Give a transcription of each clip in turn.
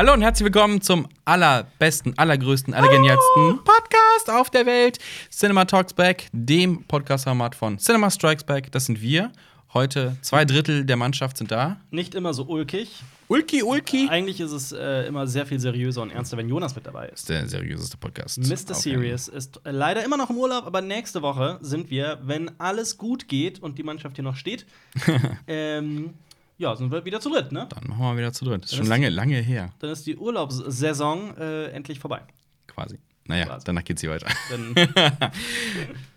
Hallo und herzlich willkommen zum allerbesten, allergrößten, allergenialsten Podcast auf der Welt. Cinema Talks Back, dem Podcast-Format von Cinema Strikes Back. Das sind wir. Heute zwei Drittel der Mannschaft sind da. Nicht immer so ulkig. Ulki, Ulki. Eigentlich ist es äh, immer sehr viel seriöser und ernster, wenn Jonas mit dabei ist. der seriöseste Podcast. Mr. Serious ist äh, leider immer noch im Urlaub, aber nächste Woche sind wir, wenn alles gut geht und die Mannschaft hier noch steht, ähm, ja, sind wir wieder zu dritt, ne? Dann machen wir wieder zu dritt. Das ist schon ist- lange, lange her, Dann ist die Urlaubssaison äh, endlich vorbei. quasi. Naja, Quasi. danach geht's hier weiter.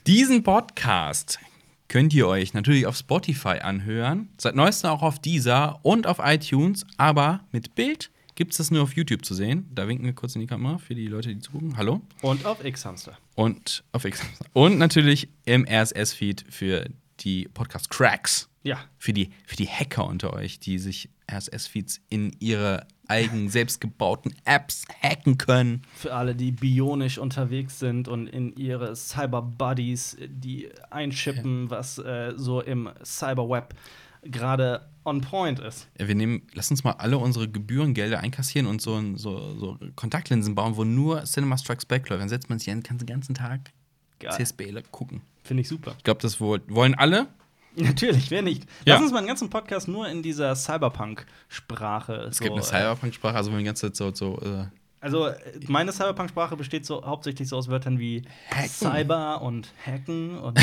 Diesen Podcast könnt ihr euch natürlich auf Spotify anhören, seit neuestem auch auf Deezer und auf iTunes, aber mit Bild gibt es das nur auf YouTube zu sehen. Da winken wir kurz in die Kamera für die Leute, die zugucken. Hallo. und auf X-Hamster. Und auf X. Und natürlich im RSS-Feed für die Podcast-Cracks. Ja. Für die, für die Hacker unter euch, die sich RSS-Feeds in ihre eigen selbstgebauten Apps hacken können. Für alle, die bionisch unterwegs sind und in ihre Cyber-Buddies, die einschippen, was äh, so im Cyberweb gerade on point ist. Ja, wir nehmen, lass uns mal alle unsere Gebührengelder einkassieren und so, so, so Kontaktlinsen bauen, wo nur Cinema Strikes Back läuft. Dann setzt man sich den ganzen Tag Geil. CSB gucken. Finde ich super. Ich glaube, das wollen alle. Natürlich, wer nicht? Ja. Lass uns mal einen ganzen Podcast nur in dieser Cyberpunk-Sprache. Es so, gibt eine äh, Cyberpunk-Sprache, also wo die ganze Zeit so, so äh, Also, äh, meine Cyberpunk-Sprache besteht so hauptsächlich so aus Wörtern wie Hacken. Cyber und Hacken und.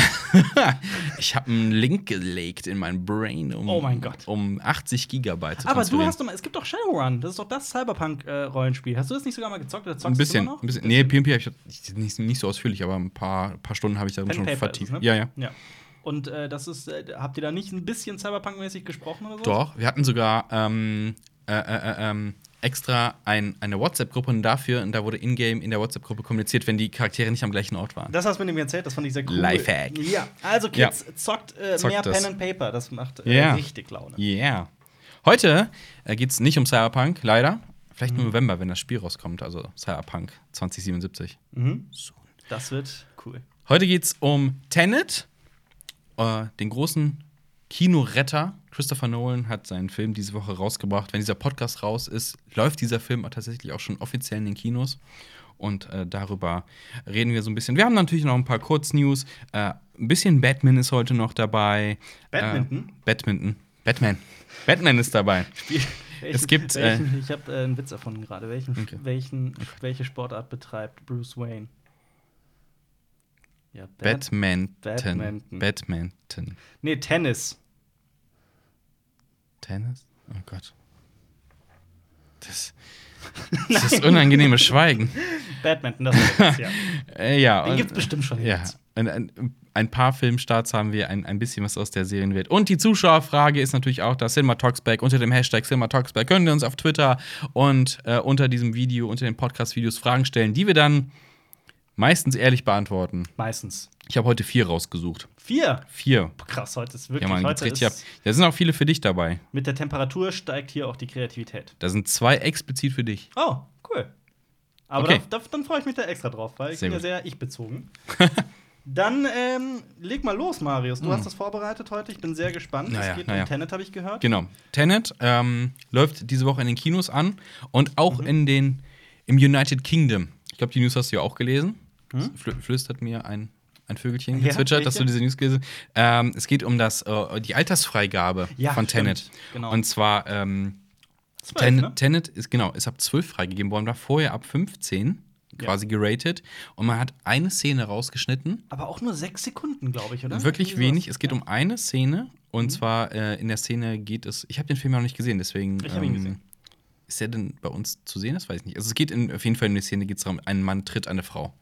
ich habe einen Link gelegt in mein Brain, um, Oh mein Gott. um 80 Gigabyte zu Aber du hast doch mal, es gibt doch Shadowrun, das ist doch das Cyberpunk-Rollenspiel. hast du das nicht sogar mal gezockt oder zockst ein bisschen, du noch? ein bisschen. Nee, PMP habe ich ich- nicht, nicht so ausführlich, aber ein paar, paar Stunden habe ich da schon vertieft. ne? Ja, ja. ja. Und äh, das ist, äh, habt ihr da nicht ein bisschen Cyberpunk-mäßig gesprochen oder so? Doch, wir hatten sogar ähm, äh, äh, äh, ähm, extra ein, eine WhatsApp-Gruppe und dafür, und da wurde in-game in der WhatsApp-Gruppe kommuniziert, wenn die Charaktere nicht am gleichen Ort waren. Das hast du mir erzählt, das fand ich sehr cool. Lifehack. Ja, also Kids, zockt, äh, Zockt mehr das. Pen and Paper, das macht Ja. richtig Laune. Yeah. Heute äh, geht es nicht um Cyberpunk, leider. Vielleicht Mhm. im November, wenn das Spiel rauskommt, also Cyberpunk 2077. Mhm. Das wird cool. Heute geht es um Tenet, äh, den großen Kinoretter. Christopher Nolan hat seinen Film diese Woche rausgebracht. Wenn dieser Podcast raus ist, läuft dieser Film tatsächlich auch schon offiziell in den Kinos. Und äh, darüber reden wir so ein bisschen. Wir haben natürlich noch ein paar Kurznews. Äh, ein bisschen Batman ist heute noch dabei. Badminton? Äh, Badminton. Batman. Batman ist dabei. Es gibt, äh, Welchen, ich habe äh, einen Witz erfunden gerade. Welchen, Okay. welchen, welche Sportart betreibt Bruce Wayne? Ja, Bad- Badminton. Badminton. Badminton. Nee, Tennis. Tennis? Oh Gott. Das, das ist unangenehmes Schweigen. Badminton, das ist Witz, ja. Äh, ja. Den und- gibt's bestimmt schon. Ja. Witz. Ein, ein, ein paar Filmstarts haben wir, ein, ein bisschen was aus der Serienwelt. Und die Zuschauerfrage ist natürlich auch das Cinema Talks Back. Unter dem Hashtag Cinema Talks Back können wir uns auf Twitter und äh, unter diesem Video, unter den Podcast-Videos Fragen stellen, die wir dann meistens ehrlich beantworten. Meistens. Ich habe heute vier rausgesucht. Vier. Vier. Krass, heute ist Ja, wirklich. man, geht's heute ab. ist, Da sind auch viele für dich dabei. mit der Temperatur steigt hier auch die Kreativität. Da sind zwei explizit für dich. Oh, cool. Aber Okay. da, da, dann freue ich mich da extra drauf, weil ich Sehr bin ja gut. sehr ich-bezogen. dann ähm, leg mal los, Marius. Du hast das vorbereitet heute. Ich bin sehr gespannt. Naja, es geht naja. um Tenet, habe ich gehört. Genau. Tenet ähm, läuft diese Woche in den Kinos an und auch Mhm. in den im United Kingdom. Ich glaube, die News hast du ja auch gelesen. Hm? Flü flüstert mir ein, ein Vögelchen Ja, gezwitschert, dass du diese News gelesen hast. Ähm, es geht um das, äh, die Altersfreigabe Ja, von. Tenet. Genau. Und zwar, ähm, Zwölf, Tenet, ne? Tenet ist genau, ist ab 12 freigegeben worden, war vorher ab 15 quasi geratet. Und man hat eine Szene rausgeschnitten. Aber auch nur sechs Sekunden, glaube ich, oder? Wirklich wenig. Es geht ja. Mhm. um eine Szene. Und zwar äh, in der Szene geht es. Ich habe den Film ja noch nicht gesehen, deswegen. ähm, Ich hab ihn gesehen. Ist der denn bei uns zu sehen? Das weiß ich nicht. Also es geht in, auf jeden Fall in der Szene geht es darum, ein Mann tritt eine Frau.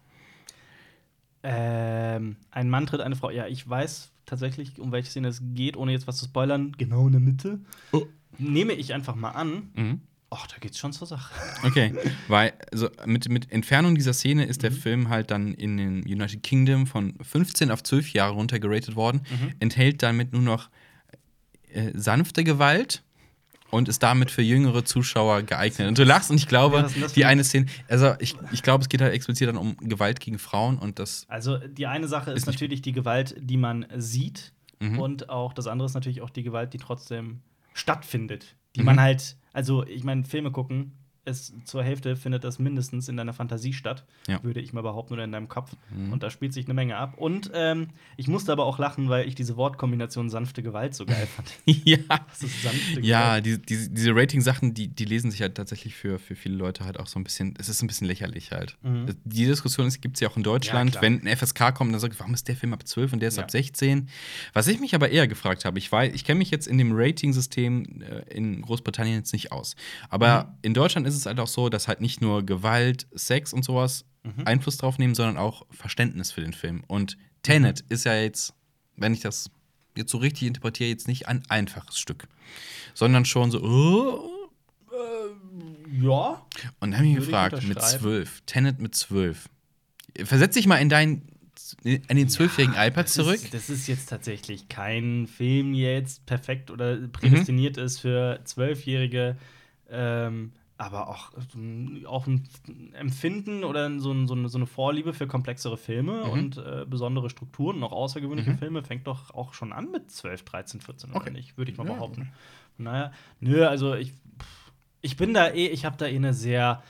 Ähm, ein Mann tritt eine Frau. Ja, ich weiß tatsächlich, um welche Szene es geht, ohne jetzt was zu spoilern. Genau in der Mitte. Oh. Nehme ich einfach mal an. Mhm. Ach, da geht's schon zur Sache. Okay, weil also mit, mit Entfernung dieser Szene ist Mhm. der Film halt dann in den United Kingdom von 15 auf 12 Jahre runtergeratet worden, Mhm. enthält damit nur noch äh, sanfte Gewalt und ist damit für jüngere Zuschauer geeignet. Und du lachst und ich glaube, Ja, die ein- eine Szene, also ich, ich glaube, es geht halt explizit dann um Gewalt gegen Frauen und das Also, die eine Sache ist, Ist natürlich die Gewalt, die man sieht. Mhm. Und auch das andere ist natürlich auch die Gewalt, die trotzdem stattfindet. Die Mhm. man halt, also, ich meine, Filme gucken es zur Hälfte findet das mindestens in deiner Fantasie statt, Ja. würde ich mal behaupten, oder in deinem Kopf. Mhm. Und da spielt sich eine Menge ab. Und ähm, ich musste aber auch lachen, weil ich diese Wortkombination sanfte Gewalt so geil fand. ja. Ja, die, die, diese Rating-Sachen, die, die lesen sich halt tatsächlich für, für viele Leute halt auch so ein bisschen, es ist ein bisschen lächerlich halt. Mhm. Die Diskussion gibt es ja auch in Deutschland, klar. wenn ein FSK kommt, dann sagt, warum ist der Film ab 12 und der ist Ja. ab 16? Was ich mich aber eher gefragt habe, ich weiß, ich kenne mich jetzt in dem Rating-System äh, in Großbritannien jetzt nicht aus. Aber Mhm. in Deutschland ist es halt auch so, dass halt nicht nur Gewalt, Sex und sowas Mhm. Einfluss drauf nehmen, sondern auch Verständnis für den Film. Und Tenet ist ja jetzt, wenn ich das jetzt so richtig interpretiere, jetzt nicht ein einfaches Stück, sondern schon so, oh. Ja. Und dann habe ich mich gefragt, mit zwölf, Tenet mit zwölf. Versetz dich mal in deinen, in den zwölfjährigen iPad Das zurück. Ist, das ist jetzt tatsächlich kein Film, der jetzt perfekt oder prädestiniert Mhm. ist für Zwölfjährige. Ähm, aber auch, ähm, auch ein Empfinden oder so, so, eine, so eine Vorliebe für komplexere Filme Mhm. und äh, besondere Strukturen und auch außergewöhnliche Filme fängt doch auch schon an mit 12, 13, 14 oder Okay. nicht, würde ich mal Ja. behaupten. Naja, nö, also ich, ich bin da eh, ich habe da eh eine sehr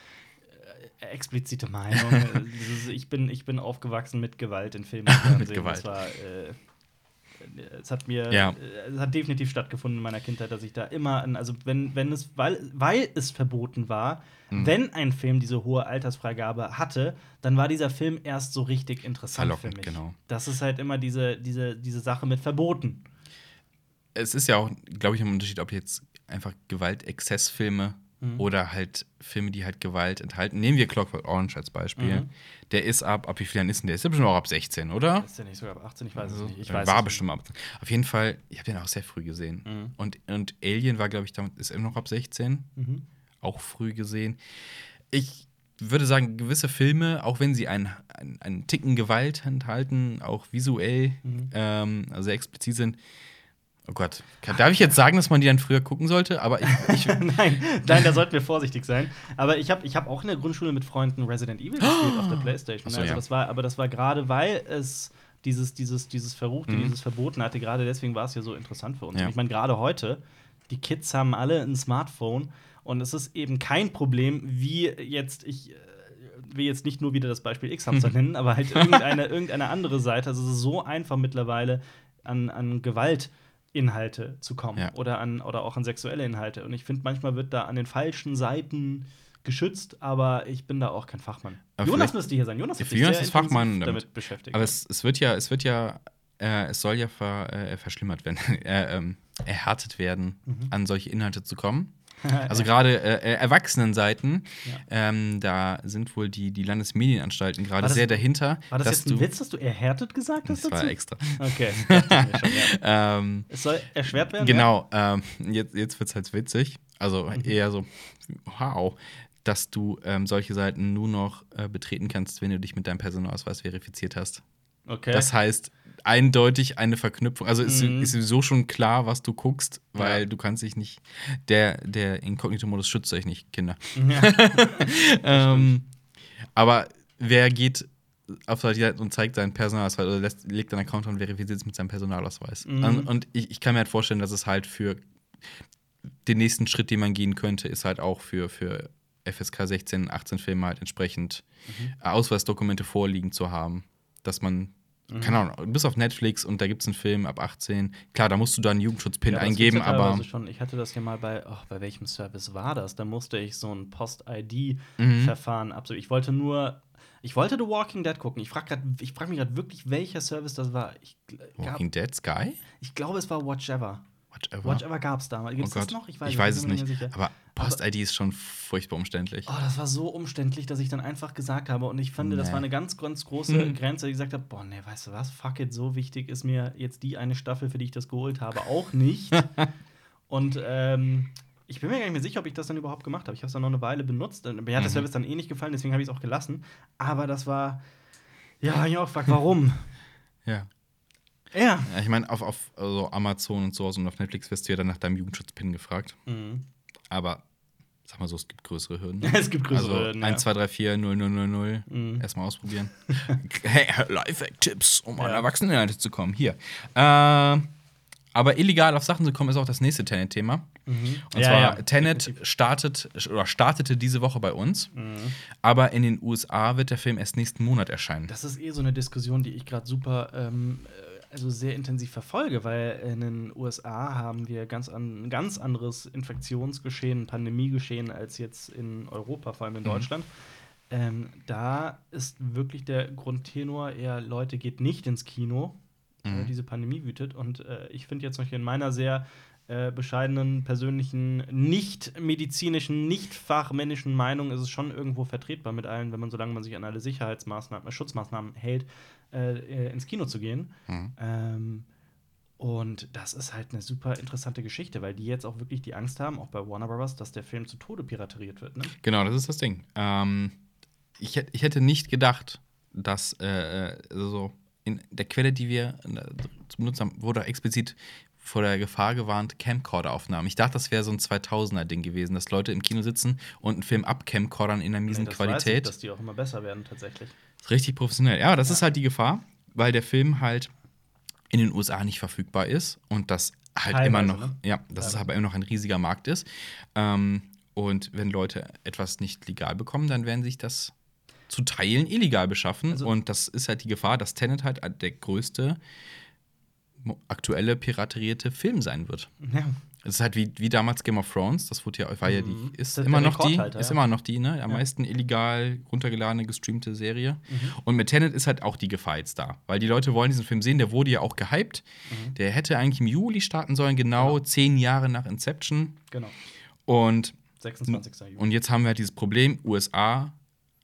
äh, explizite Meinung. Äh, ich, bin, ich bin aufgewachsen mit Gewalt in Filmen. und Fernsehen. Gewalt. Das war, äh, es hat mir, Ja. äh, es hat definitiv stattgefunden in meiner Kindheit, dass ich da immer, an, also wenn, wenn es, weil, weil es verboten war, Mhm. wenn ein Film diese hohe Altersfreigabe hatte, dann war dieser Film erst so richtig interessant Verlockend, für mich. genau. Das ist halt immer diese, diese, diese Sache mit Verboten. Es ist ja auch, glaube ich, ein Unterschied, ob jetzt einfach Gewaltexzessfilme Mhm. oder halt Filme, die halt Gewalt enthalten. Nehmen wir Clockwork Orange als Beispiel. Mhm. Der ist ab, ab wie viel Jahren ist denn der? Ist ja bestimmt auch ab 16, oder? Ist der nicht sogar ab 18? Ich weiß Also, es nicht. Ich weiß war es bestimmt ab. Auf jeden Fall, ich habe den auch sehr früh gesehen. Mhm. Und, und Alien war, glaube ich, damit ist immer noch ab 16. nicht. Mhm. Auch früh gesehen. Ich würde sagen, gewisse Filme, auch wenn sie einen, einen, einen Ticken Gewalt enthalten, auch visuell Mhm. ähm, also sehr explizit sind. Oh Gott, darf ich jetzt sagen, dass man die dann früher gucken sollte? Aber ich, ich nein, nein, da sollten wir vorsichtig sein. Aber ich habe ich hab auch in der Grundschule mit Freunden Resident Evil gespielt auf der Playstation. So, also das war, aber das war gerade, weil es dieses, dieses, dieses Verruchte, Mhm. dieses Verboten hatte, gerade deswegen war es ja so interessant für uns. Ja. Ich meine, gerade heute, die Kids haben alle ein Smartphone und es ist eben kein Problem, wie jetzt ich. äh, will jetzt nicht nur wieder das Beispiel X-Hamster nennen, aber halt irgendeine, irgendeine andere Seite. Also es ist so einfach mittlerweile an, an Gewaltinhalte zu kommen Ja. oder, an, oder auch an sexuelle Inhalte. Und ich finde, manchmal wird da an den falschen Seiten geschützt, aber ich bin da auch kein Fachmann. Aber Jonas müsste hier sein. Jonas, sich Jonas ist Fachmann damit. damit beschäftigt. aber es, es wird ja, es wird ja, äh, es soll ja ver, äh, verschlimmert werden, äh, ähm, erhärtet werden, Mhm. an solche Inhalte zu kommen. Also gerade äh, äh, Erwachsenenseiten, ähm, da sind wohl die, die Landesmedienanstalten gerade War sehr dahinter. war das jetzt ein Witz, dass du erhärtet gesagt hast Das war dazu? extra. Okay. schon, ja. Ähm, Es soll erschwert werden? genau, ähm, jetzt, jetzt wird es halt witzig. Also Mhm. eher so, wow, dass du ähm, solche Seiten nur noch äh, betreten kannst, wenn du dich mit deinem Personalausweis verifiziert hast. Ja? Okay. Das heißt, eindeutig eine Verknüpfung. Also ist, Mhm. ist sowieso schon klar, was du guckst, weil Ja. du kannst dich nicht. Der, der Inkognito-Modus schützt euch nicht, Kinder. ja. Ähm, aber wer geht auf solche Seite und zeigt seinen Personalausweis oder lässt, legt einen Account und verifiziert es mit seinem Personalausweis? Mhm. Und, und ich, ich kann mir halt vorstellen, dass es halt für den nächsten Schritt, den man gehen könnte, ist halt auch für, für FSK 16, 18 Filme halt entsprechend Mhm. Ausweisdokumente vorliegen zu haben. Dass man, Mhm. keine Ahnung, bis auf Netflix und da gibt es einen Film ab 18. Klar, da musst du dann einen Jugendschutzpin Ja, eingeben, ja aber. Schon. Ich hatte das ja mal bei, ach, bei welchem Service war das? Da musste ich so ein Mhm. Post-ID-Verfahren absolvieren. Ich wollte nur, ich wollte The Walking Dead gucken. Ich frage frag mich gerade wirklich, welcher Service das war. Ich, Walking Dead Sky? ich glaube, es war Watch Ever. Whatever. Watch Ever gab es damals. Gibt Oh es das Gott. noch? Ich weiß, bin es mir nicht. Aber Post-ID ist schon furchtbar umständlich. Oh, das war so umständlich, dass ich dann einfach gesagt habe. Und ich fand, das Nee. war eine ganz, ganz große Mhm. Grenze. Ich gesagt habe: Boah, nee, weißt du was? Fuck it, so wichtig ist mir jetzt die eine Staffel, für die ich das geholt habe, auch nicht. und ähm, ich bin mir gar nicht mehr sicher, ob ich das dann überhaupt gemacht habe. Ich habe es dann noch eine Weile benutzt. Mir hat der Mhm. Service dann eh nicht gefallen, deswegen habe ich es auch gelassen. Aber das war. Ja, ich auch gefragt, warum? Ja. Ja. Ich meine, auf, auf also Amazon und sowas und auf Netflix wirst du ja dann nach deinem Jugendschutzpin gefragt. Mhm. Aber sag mal so, es gibt größere Hürden. Es gibt größere also Hürden, 1, ja. 2, 3, 4, 0, 0, 0, 0. Mhm. Erstmal ausprobieren. hey, Lifehack-Tipps, um an Ja. Erwachseneninhalte zu kommen. Hier. Äh, Aber illegal auf Sachen zu kommen, ist auch das nächste Tenet-Thema. Und Mhm. Ja, zwar, ja, Tenet startet oder startete diese Woche bei uns, Mhm. aber in den USA wird der Film erst nächsten Monat erscheinen. Das ist eh so eine Diskussion, die ich gerade super, ähm, äh, also sehr intensiv verfolge, weil in den USA haben wir ganz an, ein ganz anderes Infektionsgeschehen, Pandemiegeschehen als jetzt in Europa, vor allem in Mhm. Deutschland. Ähm, da ist wirklich der Grundtenor eher, Leute, geht nicht ins Kino, Mhm. diese Pandemie wütet. Und äh, ich finde jetzt Beispiel in meiner sehr äh, bescheidenen, persönlichen, nicht medizinischen, nicht fachmännischen Meinung ist es schon irgendwo vertretbar mit allen, wenn man, solange man sich an alle Sicherheitsmaßnahmen, Schutzmaßnahmen hält, äh, äh, ins Kino zu gehen. Mhm. Ähm, und das ist halt eine super interessante Geschichte, weil die jetzt auch wirklich die Angst haben, auch bei Warner Bros., dass der Film zu Tode pirateriert wird. Ne? Genau, das ist das Ding. Ähm, ich, ich hätte nicht gedacht, dass äh, also so in der Quelle, die wir äh, zum Nutzen haben, wurde explizit vor der Gefahr gewarnt, Camcorder-Aufnahmen. Ich dachte, das wäre so ein 2000er-Ding gewesen, dass Leute im Kino sitzen und einen Film abcamcordern in einer miesen Nee, das weiß ich, Qualität. dass die auch immer besser werden, tatsächlich. Richtig professionell. Ja, das Ja. ist halt die Gefahr, weil der Film halt in den USA nicht verfügbar ist und das halt Teilweise, immer noch, ne? ja, dass es Ja. aber immer noch ein riesiger Markt ist. Ähm, und wenn Leute etwas nicht legal bekommen, dann werden sich das zu Teilen illegal beschaffen. Also- und das ist halt die Gefahr, dass Tenet halt der größte aktuelle piraterierte Film sein wird. Ja. Es ist halt wie, wie damals Game of Thrones, das wurde ja, war ja die, Mhm. ist ist immer noch die, ist ja. immer noch die, ne? Am Ja. meisten illegal runtergeladene, gestreamte Serie. Mhm. Und mit Tenet ist halt auch die Gefahr jetzt da. Weil die Leute wollen diesen Film sehen, der wurde ja auch gehypt. Mhm. Der hätte eigentlich im Juli starten sollen, genau Genau. zehn Jahre nach Inception. Genau. Und, 26. Juli. und jetzt haben wir halt dieses Problem, USA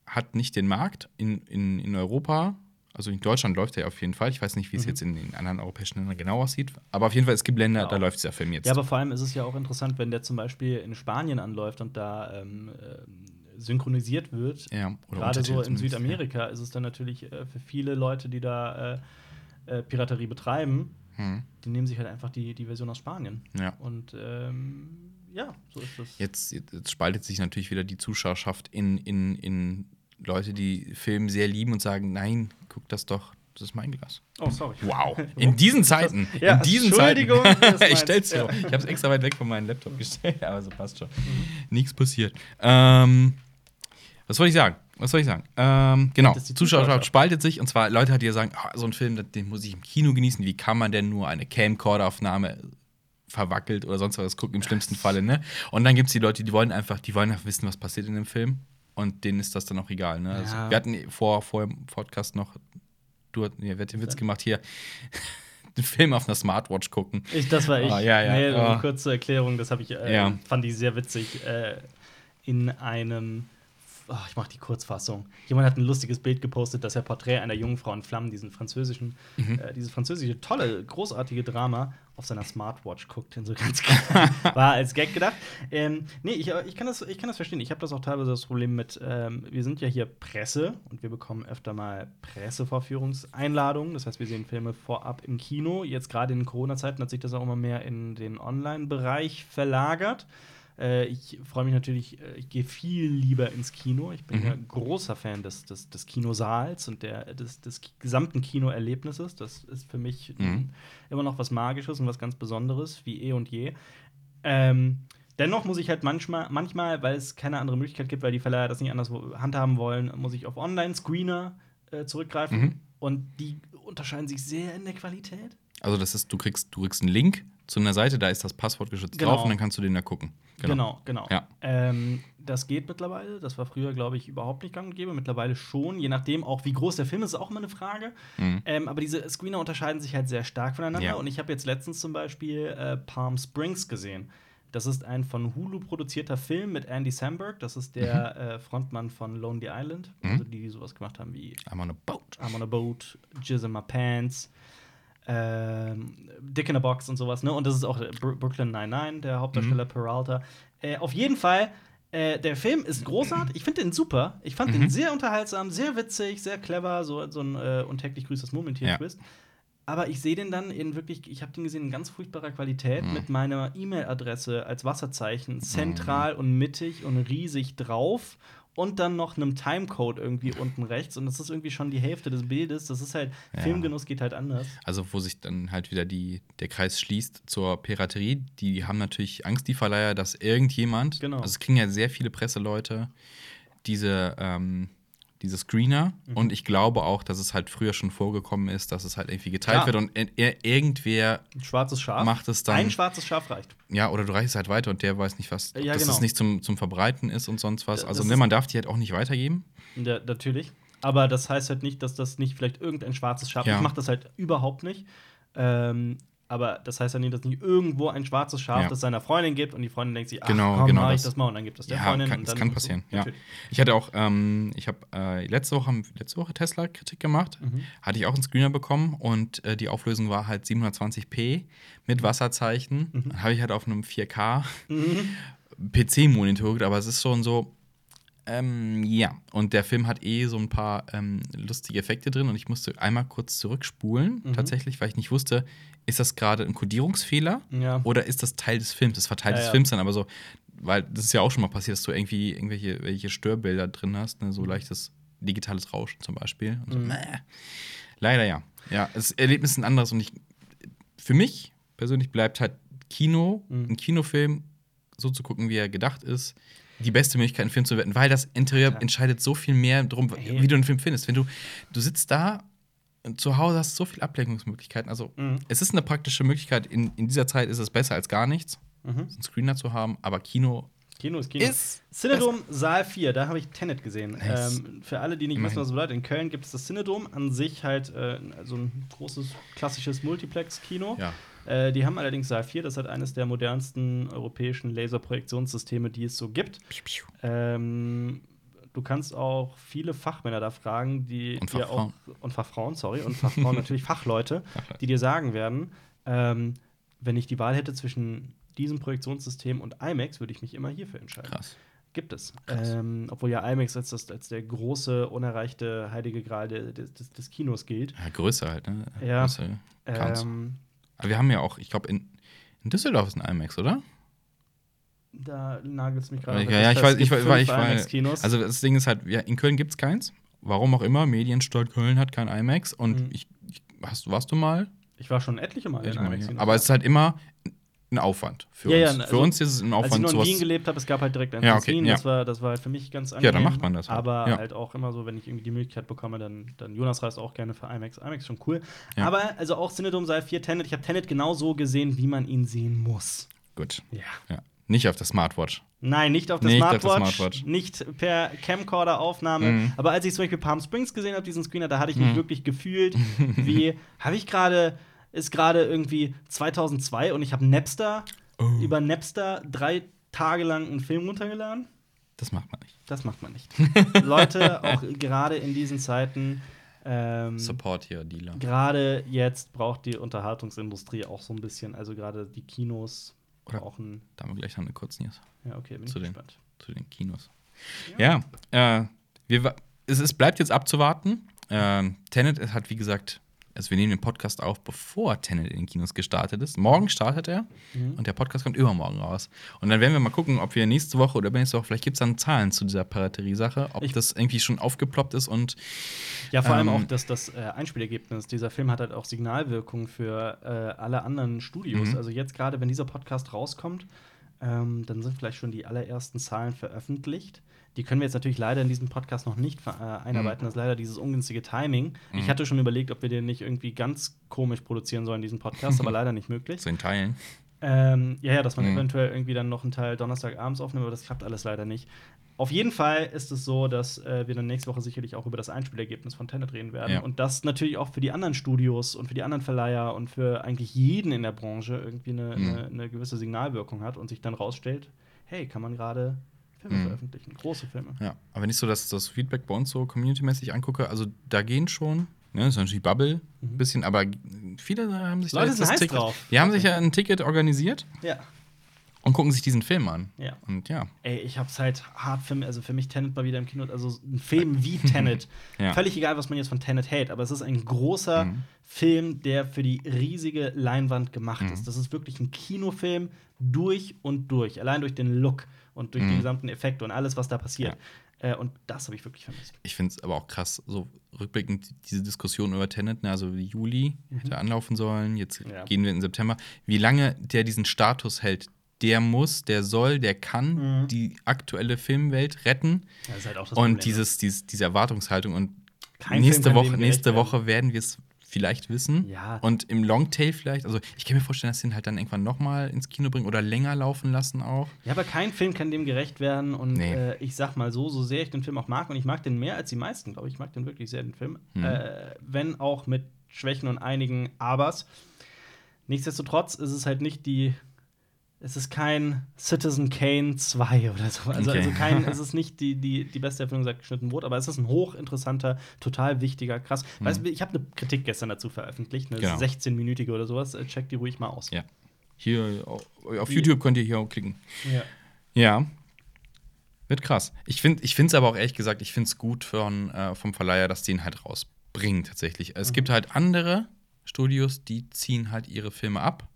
hat nicht den Markt in, in, in Europa. Also in Deutschland läuft er ja auf jeden Fall. Ich weiß nicht, wie es Mhm. jetzt in den anderen europäischen Ländern genau aussieht. Aber auf jeden Fall, es gibt Länder, Ja, da läuft dieser Film jetzt. Ja, aber vor allem ist es ja auch interessant, wenn der zum Beispiel in Spanien anläuft und da ähm, ähm, synchronisiert wird. Ja, oder Gerade so in Südamerika ist es dann natürlich äh, für viele Leute, die da äh, äh, Piraterie betreiben, Ja. Hm, die nehmen sich halt einfach die, die Version aus Spanien. ja. Und ähm, ja, so ist das. Jetzt, jetzt, jetzt spaltet sich natürlich wieder die Zuschauerschaft in, in, in Leute, die Film sehr lieben und sagen, nein, guck das doch, das ist mein Glas. Oh, sorry. Wow, in diesen Zeiten, Ja, in diesen Zeiten. Entschuldigung, das ich stell's dir. ja. Ich habe es extra weit weg von meinem Laptop gestellt, aber so passt schon. Mhm. Nichts passiert. Ähm, was wollte ich sagen? Was soll ich sagen? Ähm, genau, die Zuschauerschaft spaltet sich und zwar Leute, die sagen, ah, so ein Film, den muss ich im Kino genießen. Wie kann man denn nur eine Camcorder-Aufnahme verwackelt oder sonst was gucken, im schlimmsten Falle, ne? Und dann gibt es die Leute, die wollen einfach, die wollen einfach wissen, was passiert in dem Film. Und denen ist das dann auch egal, ne? Also, Ja. wir hatten vor, vor im Podcast noch, du hast nee, wer den Witz gemacht hier, den Film auf einer Smartwatch gucken. Ich, das war ich. Ah, ja, ja. Nee, Ah. eine kurze Erklärung, das habe ich, äh, Ja. fand ich sehr witzig. Äh, in einem, oh, ich mache die Kurzfassung. Jemand hat ein lustiges Bild gepostet, dass er Porträt einer jungen Frau in Flammen, diesen französischen, Mhm. äh, dieses französische, tolle, großartige Drama auf seiner Smartwatch guckt. So ganz klar. War als Gag gedacht. Ähm, nee, ich, ich, kann das, ich kann das verstehen. Ich habe das auch teilweise das Problem mit, ähm, wir sind ja hier Presse und wir bekommen öfter mal Pressevorführungseinladungen. Das heißt, wir sehen Filme vorab im Kino. Jetzt gerade in Corona-Zeiten hat sich das auch immer mehr in den Online-Bereich verlagert. Äh, ich freue mich natürlich, äh, ich gehe viel lieber ins Kino. Ich bin Mhm. ja großer Fan des, des, des Kinosaals und der, des, des gesamten Kinoerlebnisses. Das ist für mich Mhm. immer noch was Magisches und was ganz Besonderes, wie eh und je. Ähm, dennoch muss ich halt manchmal, manchmal, weil es keine andere Möglichkeit gibt, weil die Verleiher das nicht anders handhaben wollen, muss ich auf Online-Screener äh, zurückgreifen. Mhm. Und die unterscheiden sich sehr in der Qualität. Also das ist, du kriegst, du kriegst einen Link zu einer Seite, da ist das Passwort geschützt Genau. drauf und dann kannst du den da gucken. Genau, genau. Ja. Ähm, das geht mittlerweile. Das war früher, glaube ich, überhaupt nicht gang und gäbe. Mittlerweile schon. Je nachdem, auch wie groß der Film ist, ist auch immer eine Frage. Mhm. Ähm, aber diese Screener unterscheiden sich halt sehr stark voneinander. Ja. Und ich habe jetzt letztens zum Beispiel äh, Palm Springs gesehen. Das ist ein von Hulu produzierter Film mit Andy Samberg. Das ist der äh, Frontmann von Lonely Island. Mhm. Also die, die sowas gemacht haben wie I'm on a boat. I'm on a boat, Jizz in my pants, Dick in a Box und sowas, ne? Und das ist auch Br Brooklyn 99, der Hauptdarsteller Mhm. Peralta. Äh, auf jeden Fall, äh, der Film ist großartig. Ich finde den super. Ich fand Mhm. den sehr unterhaltsam, sehr witzig, sehr clever, so, so ein äh, und täglich grüßt das Murmeltier-Twist. Aber ich sehe den dann in wirklich, ich habe den gesehen in ganz furchtbarer Qualität Mhm. mit meiner E-Mail-Adresse als Wasserzeichen zentral und mittig und riesig drauf und dann noch einem Timecode irgendwie unten rechts. Und das ist irgendwie schon die Hälfte des Bildes. Das ist halt, ja. Filmgenuss geht halt anders. Also, wo sich dann halt wieder die, der Kreis schließt zur Piraterie, die haben natürlich Angst, die Verleiher, dass irgendjemand, genau. also es kriegen ja sehr viele Presseleute, diese ähm, diese Screener. Mhm. Und ich glaube auch, dass es halt früher schon vorgekommen ist, dass es halt irgendwie geteilt ja. wird und er, irgendwer Ein schwarzes Schaf macht es dann. Ein schwarzes Schaf reicht. Ja, oder du reichst halt weiter und der weiß nicht, was, ja, dass genau. es nicht zum, zum Verbreiten ist und sonst was. Also, ne, man darf die halt auch nicht weitergeben. Ja, natürlich. Aber das heißt halt nicht, dass das nicht vielleicht irgendein schwarzes Schaf ja. Ich mache das halt überhaupt nicht. Ähm, aber das heißt ja nicht, dass nicht irgendwo ein schwarzes Schaf ja. das seiner Freundin gibt und die Freundin denkt sich, ach genau, komm, genau mach ich das mal und dann gibt es der ja, Freundin. Kann, das kann passieren, so. ja. Ich hatte auch, ähm, ich habe äh, letzte Woche, letzte Woche Tesla-Kritik gemacht, mhm. hatte ich auch einen Screener bekommen und äh, die Auflösung war halt 720p mit Wasserzeichen. Mhm. Dann habe ich halt auf einem 4K mhm. PC-Monitor, aber es ist schon so, ähm, ja, und der Film hat eh so ein paar ähm, lustige Effekte drin und ich musste einmal kurz zurückspulen, mhm. tatsächlich, weil ich nicht wusste, ist das gerade ein Kodierungsfehler ja. oder ist das Teil des Films? Das war Teil ja, des Films dann, aber so, weil das ist ja auch schon mal passiert, dass du irgendwie irgendwelche welche Störbilder drin hast, ne? so mhm. leichtes digitales Rauschen zum Beispiel. So, mhm. Leider ja. Ja, das Erlebnis ist ein anderes und ich, für mich persönlich bleibt halt Kino, mhm. ein Kinofilm so zu gucken, wie er gedacht ist die beste Möglichkeit, einen Film zu werten, weil das Interieur ja. entscheidet so viel mehr darum, wie du einen Film findest. Wenn du, du sitzt da zu Hause hast du so viele Ablenkungsmöglichkeiten. Also, mhm. es ist eine praktische Möglichkeit. In, in dieser Zeit ist es besser als gar nichts, mhm. einen Screener zu haben, aber Kino. Kino ist Kino. Ist Cinedom Saal 4, da habe ich Tenet gesehen. Nice. Ähm, für alle, die nicht Immerhin. wissen, was es bedeutet, in Köln gibt es das Cinedom, an sich halt äh, so ein großes, klassisches Multiplex-Kino. Ja. Äh, die haben allerdings Saal 4, das ist halt eines der modernsten europäischen Laserprojektionssysteme, die es so gibt. Ähm, du kannst auch viele Fachmänner da fragen, die und dir auch und Fachfrauen, sorry, und Fachfrauen natürlich Fachleute, die dir sagen werden, ähm, wenn ich die Wahl hätte zwischen diesem Projektionssystem und IMAX, würde ich mich immer hierfür entscheiden. Krass. Gibt es. Ähm, obwohl ja IMAX als, das, als der große, unerreichte heilige Gral des, des, des Kinos gilt. Ja, größer halt, ne? Ja. Größe, ähm, aber wir haben ja auch, ich glaube, in, in Düsseldorf ist ein IMAX, oder? Da nagelt es mich gerade. Ja, ja, ich weiß, ich, weiß, ich weiß. Also das Ding ist halt, ja, in Köln gibt es keins. Warum auch immer, Medienstadt Köln hat kein IMAX. Und mhm. ich, ich, hast, warst du mal? Ich war schon etliche Mal in IMAX. Ja. Aber es ist halt immer ein Aufwand für ja, uns. Ja, also, für uns ist es ein Aufwand. Als ich noch in Wien gelebt habe, es gab halt direkt ein ja, okay, das, war, das war halt für mich ganz angenehm. Ja, dann macht man das halt. Aber halt auch immer so, wenn ich irgendwie die Möglichkeit bekomme, dann, dann Jonas reist auch gerne für IMAX. IMAX ist schon cool. Aber also auch Cinedom sei 4 Tenet. Ich habe Tenet genau so gesehen, wie man ihn sehen muss. Gut. Ja. Nicht auf der Smartwatch. Nein, nicht auf der, nicht Smartwatch, auf der Smartwatch, nicht per Camcorder-Aufnahme. Mhm. Aber als ich zum Beispiel Palm Springs gesehen habe, diesen Screener, da hatte ich mich mhm. wirklich gefühlt, wie habe ich gerade, ist gerade irgendwie 2002 und ich habe Napster, oh. über Napster drei Tage lang einen Film runtergeladen. Das macht man nicht. Das macht man nicht. Leute, auch gerade in diesen Zeiten. Ähm, Support hier, Dealer. Gerade jetzt braucht die Unterhaltungsindustrie auch so ein bisschen, also gerade die Kinos oder brauchen. Da haben wir gleich noch eine kurze News. Ja, okay, bin zu ich den, gespannt. Zu den Kinos. Ja, ja äh, wir, es, es bleibt jetzt abzuwarten. Ähm, Tenet hat, wie gesagt, also wir nehmen den Podcast auf, bevor Tenet in den Kinos gestartet ist. Morgen startet er mhm. und der Podcast kommt übermorgen raus. Und dann werden wir mal gucken, ob wir nächste Woche oder nächste Woche, vielleicht gibt es dann Zahlen zu dieser Piraterie-Sache, ob ich das irgendwie schon aufgeploppt ist und. Ja, vor ähm, allem auch dass das äh, Einspielergebnis. Dieser Film hat halt auch Signalwirkung für äh, alle anderen Studios. Mhm. Also jetzt gerade, wenn dieser Podcast rauskommt, ähm, dann sind vielleicht schon die allerersten Zahlen veröffentlicht. Die können wir jetzt natürlich leider in diesem Podcast noch nicht äh, einarbeiten. Mhm. Das ist leider dieses ungünstige Timing. Mhm. Ich hatte schon überlegt, ob wir den nicht irgendwie ganz komisch produzieren sollen, diesen Podcast, aber leider nicht möglich. So in Teilen. Ähm, ja, ja, dass man mhm. eventuell irgendwie dann noch einen Teil Donnerstagabends aufnimmt, aber das klappt alles leider nicht. Auf jeden Fall ist es so, dass äh, wir dann nächste Woche sicherlich auch über das Einspielergebnis von Tenet reden werden. Ja. Und das natürlich auch für die anderen Studios und für die anderen Verleiher und für eigentlich jeden in der Branche irgendwie eine, mhm. eine, eine gewisse Signalwirkung hat und sich dann rausstellt, hey, kann man gerade Filme mhm. veröffentlichen, große Filme. Ja, aber wenn ich so das, das Feedback bei uns so community-mäßig angucke, also da gehen schon, ne, das ist natürlich Bubble ein mhm. bisschen, aber viele haben sich Leute da sind heiß Ticket, drauf. Die haben sich ja ein Ticket organisiert. Ja. Und gucken sich diesen Film an. Ja. Und ja. Ey, ich hab's halt hart für mich, also für mich Tenet mal wieder im Kino, also ein Film wie Tenet. ja. Völlig egal, was man jetzt von Tenet hält, aber es ist ein großer mhm. Film, der für die riesige Leinwand gemacht mhm. ist. Das ist wirklich ein Kinofilm durch und durch. Allein durch den Look und durch mhm. die gesamten Effekte und alles, was da passiert. Äh, und das habe ich wirklich vermisst. Ich finde es aber auch krass, so rückblickend diese Diskussion über Tenet, ne, also Juli hätte anlaufen sollen, jetzt Ja. gehen wir in September. Wie lange der diesen Status hält, der muss, der soll, der kann Mhm. die aktuelle Filmwelt retten. Das ist halt und Problem, dieses, dieses, diese Erwartungshaltung und Kein nächste Woche, nächste. Woche werden wir es vielleicht wissen. Ja. Und im Longtail vielleicht, also ich kann mir vorstellen, dass sie ihn halt dann irgendwann nochmal ins Kino bringen oder länger laufen lassen auch. Ja, aber kein Film kann dem gerecht werden. Und Nee. äh, ich sag mal so, so sehr ich den Film auch mag, und ich mag den mehr als die meisten, glaube ich. Ich mag den wirklich sehr, den Film. Mhm. Äh, wenn auch mit Schwächen und einigen Abers. Nichtsdestotrotz ist es halt nicht die. Es ist kein Citizen Kane 2 oder so. Also, Okay. also kein, es ist nicht die, die, die beste Erfindung seit geschnitten Brot, aber es ist ein hochinteressanter, total wichtiger, krass. Weißt du, ich habe eine Kritik gestern dazu veröffentlicht, eine Mhm. Genau. 16-minütige oder sowas. Äh, Check die ruhig mal aus. Ja. Hier auf YouTube könnt ihr hier auch klicken. Ja. Ja. Wird krass. Ich finde es aber auch ehrlich gesagt, ich finde es gut von, äh, vom Verleiher, dass die ihn halt rausbringen tatsächlich. Es Mhm. gibt halt andere Studios, die ziehen halt ihre Filme ab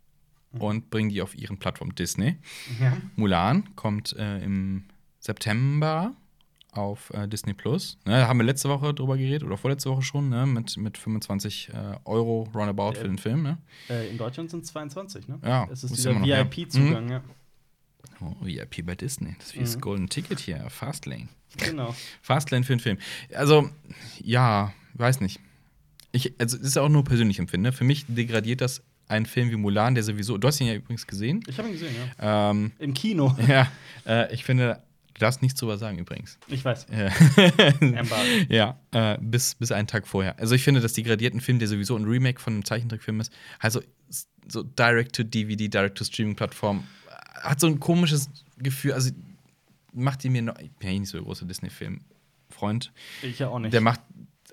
Mhm. und bringen die auf ihren Plattformen Disney. ja. Mulan kommt äh, im September auf äh, Disney Plus. Ne, da haben wir letzte Woche drüber geredet oder vorletzte Woche schon, ne, mit, mit 25 äh, Euro roundabout für den Film. Ne? Äh, in Deutschland sind es 22, ne? Ja, Es ist dieser. VIP-Zugang, ja. Oh, VIP bei Disney. Das ist wie das Mhm. Golden Ticket hier, Fastlane. Genau. Fastlane für den Film. Also, ja, weiß nicht. Ich, also, es ist auch nur persönlich empfinde. Für mich degradiert das einen Film wie Mulan, der sowieso. Du hast ihn ja übrigens gesehen. Ich habe ihn gesehen, ja. Ähm, Im Kino. ja, äh, ich finde, du darfst nichts drüber sagen übrigens. Ich weiß. Äh, Embargo. ja, äh, bis, bis einen Tag vorher. Also, ich finde, das degradiert einen Film, der sowieso ein Remake von einem Zeichentrickfilm ist. Also, so Direct-to-DVD, Direct-to-Streaming-Plattform. Hat so ein komisches Gefühl. Also, macht die mir noch. Ich bin ja eh nicht so der große Disney-Film-Freund. Ich ja auch nicht. Der macht,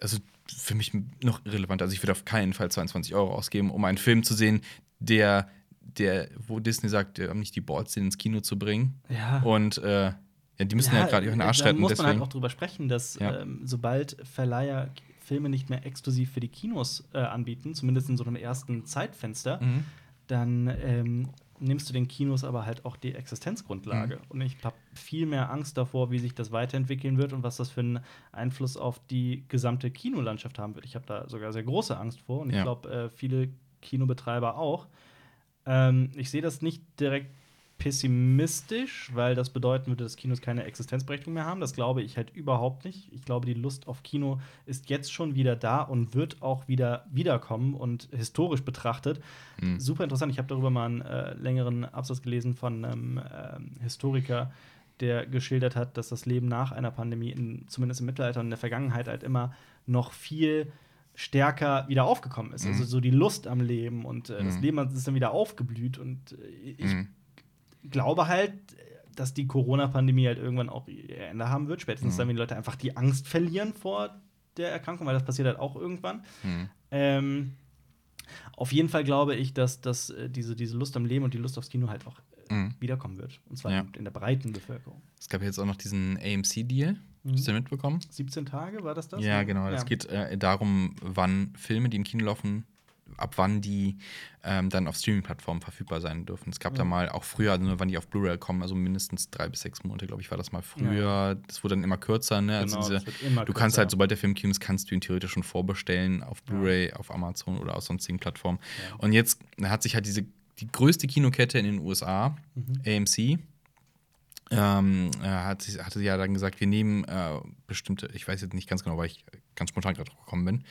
also für mich noch irrelevant. Also ich würde auf keinen Fall 22 Euro ausgeben, um einen Film zu sehen, der, der, wo Disney sagt, wir haben nicht die den ins Kino zu bringen. ja. Und äh, ja, die müssen ja, gerade ihren Arsch Da retten. muss man halt auch drüber sprechen, dass Ja. ähm, sobald Verleiher Filme nicht mehr exklusiv für die Kinos äh, anbieten, zumindest in so einem ersten Zeitfenster, Mhm. dann ähm, nimmst du den Kinos aber halt auch die Existenzgrundlage. Mhm. Und ich habe viel mehr Angst davor, wie sich das weiterentwickeln wird und was das für einen Einfluss auf die gesamte Kinolandschaft haben wird. Ich habe da sogar sehr große Angst vor und ich Ja. glaube, äh, viele Kinobetreiber auch. Ähm, ich sehe das nicht direkt pessimistisch, weil das bedeuten würde, dass Kinos keine Existenzberechtigung mehr haben. Das glaube ich halt überhaupt nicht. Ich glaube, die Lust auf Kino ist jetzt schon wieder da und wird auch wieder wiederkommen und historisch betrachtet. Mhm. Super interessant. Ich habe darüber mal einen äh, längeren Absatz gelesen von einem ähm, Historiker, der geschildert hat, dass das Leben nach einer Pandemie, in, zumindest im Mittelalter und in der Vergangenheit, halt immer noch viel stärker wieder aufgekommen ist. Mhm. Also so die Lust am Leben und äh, das Mhm. Leben ist dann wieder aufgeblüht. Und äh, ich Mhm. glaube halt, dass die Corona-Pandemie halt irgendwann auch ihr Ende haben wird. Spätestens Mhm. dann, wenn die Leute einfach die Angst verlieren vor der Erkrankung, weil das passiert halt auch irgendwann. Mhm. Ähm, auf jeden Fall glaube ich, dass, dass äh, diese, diese Lust am Leben und die Lust aufs Kino halt auch Mhm. wiederkommen wird. Und zwar Ja. in, der breiten Bevölkerung. Es gab jetzt auch noch diesen AMC-Deal. Hast du den mitbekommen? 17 Tage war das das? Ja, genau. Es geht äh, darum, wann Filme, die im Kino laufen, ab wann die ähm, dann auf Streaming-Plattformen verfügbar sein dürfen. Es gab da Mhm. mal auch früher, also nur wann die auf Blu-ray kommen, also mindestens drei bis sechs Monate, glaube ich, war das mal früher. Das wurde dann immer kürzer, ne? Genau, also diese, wird immer du kannst kürzer. halt, sobald der Film Kino ist, kannst du ihn theoretisch schon vorbestellen auf Ja. Blu-ray, auf Amazon oder auf sonstigen Plattformen. Ja. Und jetzt hat sich halt diese die größte Kinokette in den USA, Mhm. AMC, ähm, äh, hat, hatte ja dann gesagt, wir nehmen äh, bestimmte, ich weiß jetzt nicht ganz genau, weil ich ganz spontan gerade drauf gekommen bin,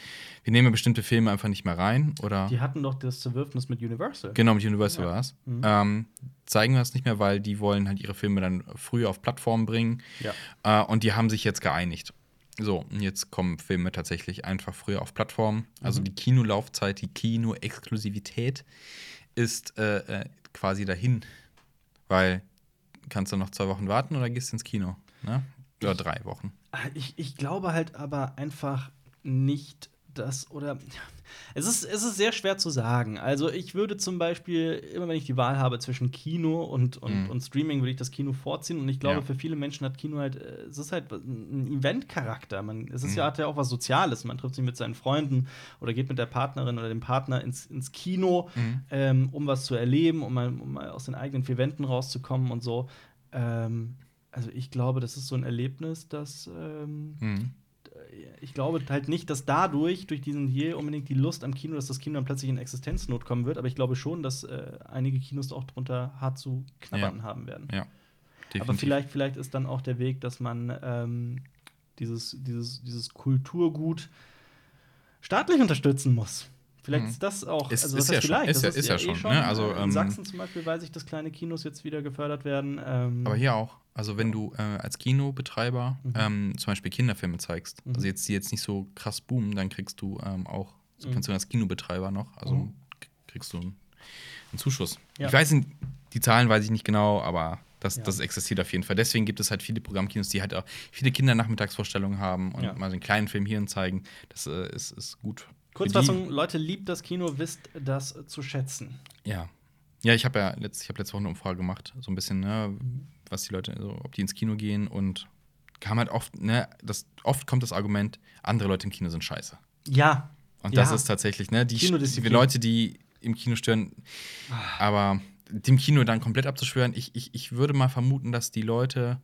wir nehmen bestimmte Filme einfach nicht mehr rein oder Die hatten doch das Zerwürfnis mit Universal. genau mit Universal Ja. war es. Mhm. Ähm, zeigen wir das nicht mehr, weil die wollen halt ihre Filme dann früher auf Plattformen bringen Ja. äh, und die haben sich jetzt geeinigt. So, und jetzt kommen Filme tatsächlich einfach früher auf Plattformen. Also Mhm. die Kinolaufzeit, die Kino-Exklusivität ist äh, äh, quasi dahin. Weil kannst du noch zwei Wochen warten oder gehst ins Kino? Ne? Oder drei Wochen. Ich, ich glaube halt aber einfach nicht, dass oder es ist, es ist sehr schwer zu sagen. Also ich würde zum Beispiel, immer wenn ich die Wahl habe zwischen Kino und, und, Mhm. und Streaming, würde ich das Kino vorziehen. Und ich glaube, Ja. für viele Menschen hat Kino halt, äh, es ist halt ein Event-Charakter. Man, es ist Mhm. ja, hat ja auch was Soziales. Man trifft sich mit seinen Freunden oder geht mit der Partnerin oder dem Partner ins, ins Kino, Mhm. ähm, um was zu erleben, um mal, um mal aus den eigenen vier Wänden rauszukommen und so. Ähm, Also ich glaube, das ist so ein Erlebnis, das ähm, Mhm. Ich glaube halt nicht, dass dadurch, durch diesen Deal, unbedingt die Lust am Kino, dass das Kino dann plötzlich in Existenznot kommen wird. Aber ich glaube schon, dass äh, einige Kinos auch drunter hart zu knabbern Ja. haben werden. Ja. Aber definitiv. vielleicht, vielleicht ist dann auch der Weg, dass man ähm, dieses, dieses, dieses Kulturgut staatlich unterstützen muss. Vielleicht Mhm. ist das auch. Ist- also ist ja schon- ist das ja- ist ja eh schon, ne? Also, in ähm, Sachsen zum Beispiel weiß ich, dass kleine Kinos jetzt wieder gefördert werden. Ähm, Aber hier auch. Also wenn du äh, als Kinobetreiber Mhm. ähm, zum Beispiel Kinderfilme zeigst, Mhm. also jetzt die jetzt nicht so krass boomen, dann kriegst du ähm, auch Subventionen als Kinobetreiber noch. Also Mhm. kriegst du einen, einen Zuschuss. Ja. Ich weiß nicht, die Zahlen weiß ich nicht genau, aber das, Ja. das existiert auf jeden Fall. Deswegen gibt es halt viele Programmkinos, die halt auch viele Kindernachmittagsvorstellungen haben und Ja. mal so einen kleinen Film hierhin zeigen. Das äh, ist, ist gut. Kurzfassung: Leute, liebt das Kino, wisst das zu schätzen. Die, ja. Ja, ich habe ja letzt, ich hab letzte Woche eine Umfrage gemacht, so ein bisschen, ne, Mhm. was die Leute, also, ob die ins Kino gehen und kam halt oft, ne, das, oft kommt das Argument, andere Leute im Kino sind scheiße. Ja. Und Ja. das ist tatsächlich, ne, die, die Leute, die im Kino stören, aber dem Kino dann komplett abzuschwören, ich, ich, ich würde mal vermuten, dass die Leute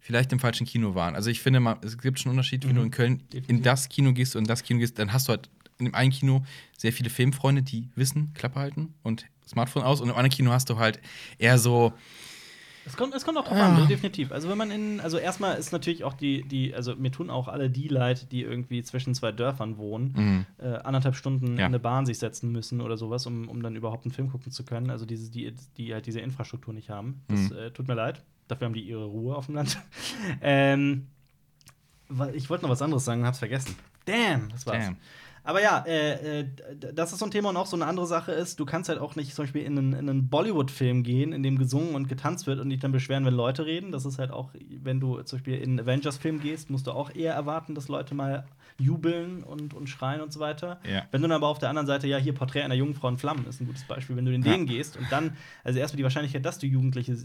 vielleicht im falschen Kino waren. Also ich finde mal, es gibt schon einen Unterschied, wenn Mhm. du in Köln Definitiv. in das Kino gehst und in das Kino gehst, dann hast du halt in dem einen Kino sehr viele Filmfreunde, die wissen, Klappe halten und Smartphone aus und im anderen Kino hast du halt eher so, Es kommt, es kommt auch drauf Ah. an, definitiv. Also wenn man in, also erstmal ist natürlich auch die, die, also mir tun auch alle die leid, die irgendwie zwischen zwei Dörfern wohnen, mh, äh, anderthalb Stunden Ja. in eine Bahn sich setzen müssen oder sowas, um, um dann überhaupt einen Film gucken zu können. Also diese, die, die halt diese Infrastruktur nicht haben. Das Mhm. äh, tut mir leid. Dafür haben die ihre Ruhe auf dem Land. ähm, ich wollte noch was anderes sagen, hab's vergessen. Damn, das war's. Damn. Aber ja, äh, äh, das ist so ein Thema und auch so eine andere Sache ist, du kannst halt auch nicht zum Beispiel in einen, in einen Bollywood-Film gehen, in dem gesungen und getanzt wird und dich dann beschweren, wenn Leute reden. Das ist halt auch, wenn du zum Beispiel in einen Avengers-Film gehst, musst du auch eher erwarten, dass Leute mal jubeln und, und schreien und so weiter. Ja. Wenn du dann aber auf der anderen Seite, ja, hier Porträt einer Jungfrau in Flammen ist ein gutes Beispiel, wenn du in Ja. den gehst und dann, also erstmal die Wahrscheinlichkeit, dass du Jugendliche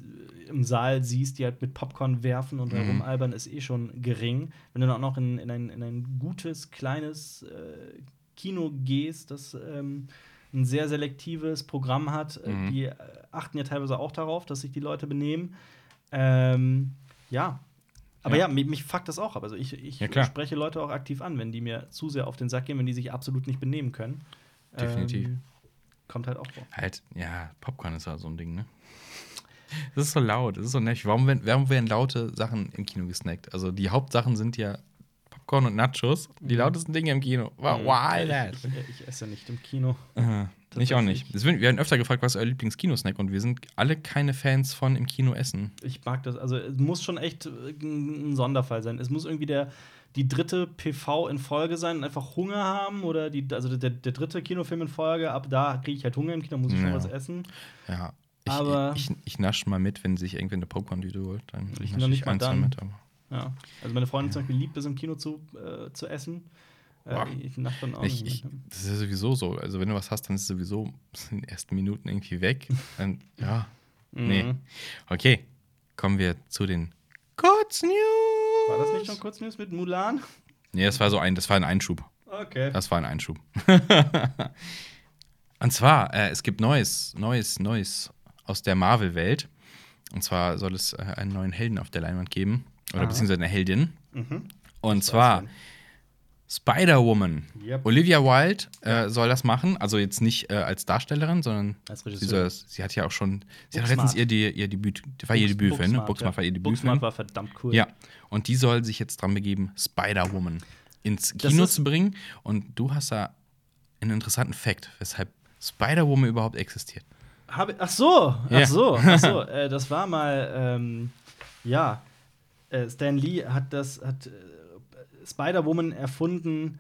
im Saal siehst, die halt mit Popcorn werfen und Mhm. herumalbern, ist eh schon gering. Wenn du dann auch noch in, in, ein, in ein gutes, kleines äh, Kino gehst, das ähm, ein sehr selektives Programm hat, äh, Mhm. die achten ja teilweise auch darauf, dass sich die Leute benehmen. Ähm, ja. Aber ja, Ja. mich, mich fuckt das auch ab. Also ich, ich Ja, spreche Leute auch aktiv an, wenn die mir zu sehr auf den Sack gehen, wenn die sich absolut nicht benehmen können. Definitiv. Ähm, kommt halt auch vor. Halt, ja, Popcorn ist ja so ein Ding, ne? Das ist so laut, das ist so nervig. Warum, werden- warum werden laute Sachen im Kino gesnackt? Also die Hauptsachen sind ja Popcorn und Nachos. Die Mhm. lautesten Dinge im Kino. Wow, why that? Ich, ich, esse nicht im Kino. Äh, ich auch nicht. Wir werden öfter gefragt, was ist euer Lieblings-Kinosnack und wir sind alle keine Fans von im Kino essen. Ich mag das. Also es muss schon echt äh, ein Sonderfall sein. Es muss irgendwie der die dritte PV in Folge sein und einfach Hunger haben oder die also der, der dritte Kinofilm in Folge. Ab da kriege ich halt Hunger im Kino, muss ich schon Ja. was essen. Ja. Ich, Aber- ich, ich nasche mal mit, wenn sich irgendwie eine Popcorn-Tüte holt. Dann Ich nasche noch nicht mal ein, zwei dann. mit. Aber Ja. Also meine Freundin zum Beispiel liebt es im Kino zu, äh, zu essen. Äh, Boah. ich nasch dann auch ich, ich, das ist ja sowieso so. Also wenn du was hast, dann ist es sowieso in den ersten Minuten irgendwie weg. Dann, ja, nee. Mhm. Okay, kommen wir zu den Kurznews. War das nicht schon kurz News mit Mulan? Nee, das war so ein, das war ein Einschub. Okay. Das war ein Einschub. Und zwar, äh, es gibt Neues, Neues, Neues aus der Marvel-Welt. Und zwar soll es äh, einen neuen Helden auf der Leinwand geben. Oder Aha. beziehungsweise eine Heldin. Mhm. Und zwar Spider-Woman. Yep. Olivia Wilde äh, soll das machen. Also jetzt nicht äh, als Darstellerin, sondern Als sie, Regisseur. soll das, sie hat ja auch schon. Sie hat Booksmart. letztens ihr, die, ihr Debüt. War ihr Books- Debütfilm, ne? Booksmart, ja. war ihr Debütfilm. Booksmart war verdammt cool. Ja, und die soll sich jetzt dran begeben, Spider-Woman ins Kino zu bringen. Und du hast da einen interessanten Fact, weshalb Spider-Woman überhaupt existiert. Hab, ach so, ach so, ach so. äh, das war mal, ähm, ja, äh, Stan Lee hat das, hat äh, Spider-Woman erfunden,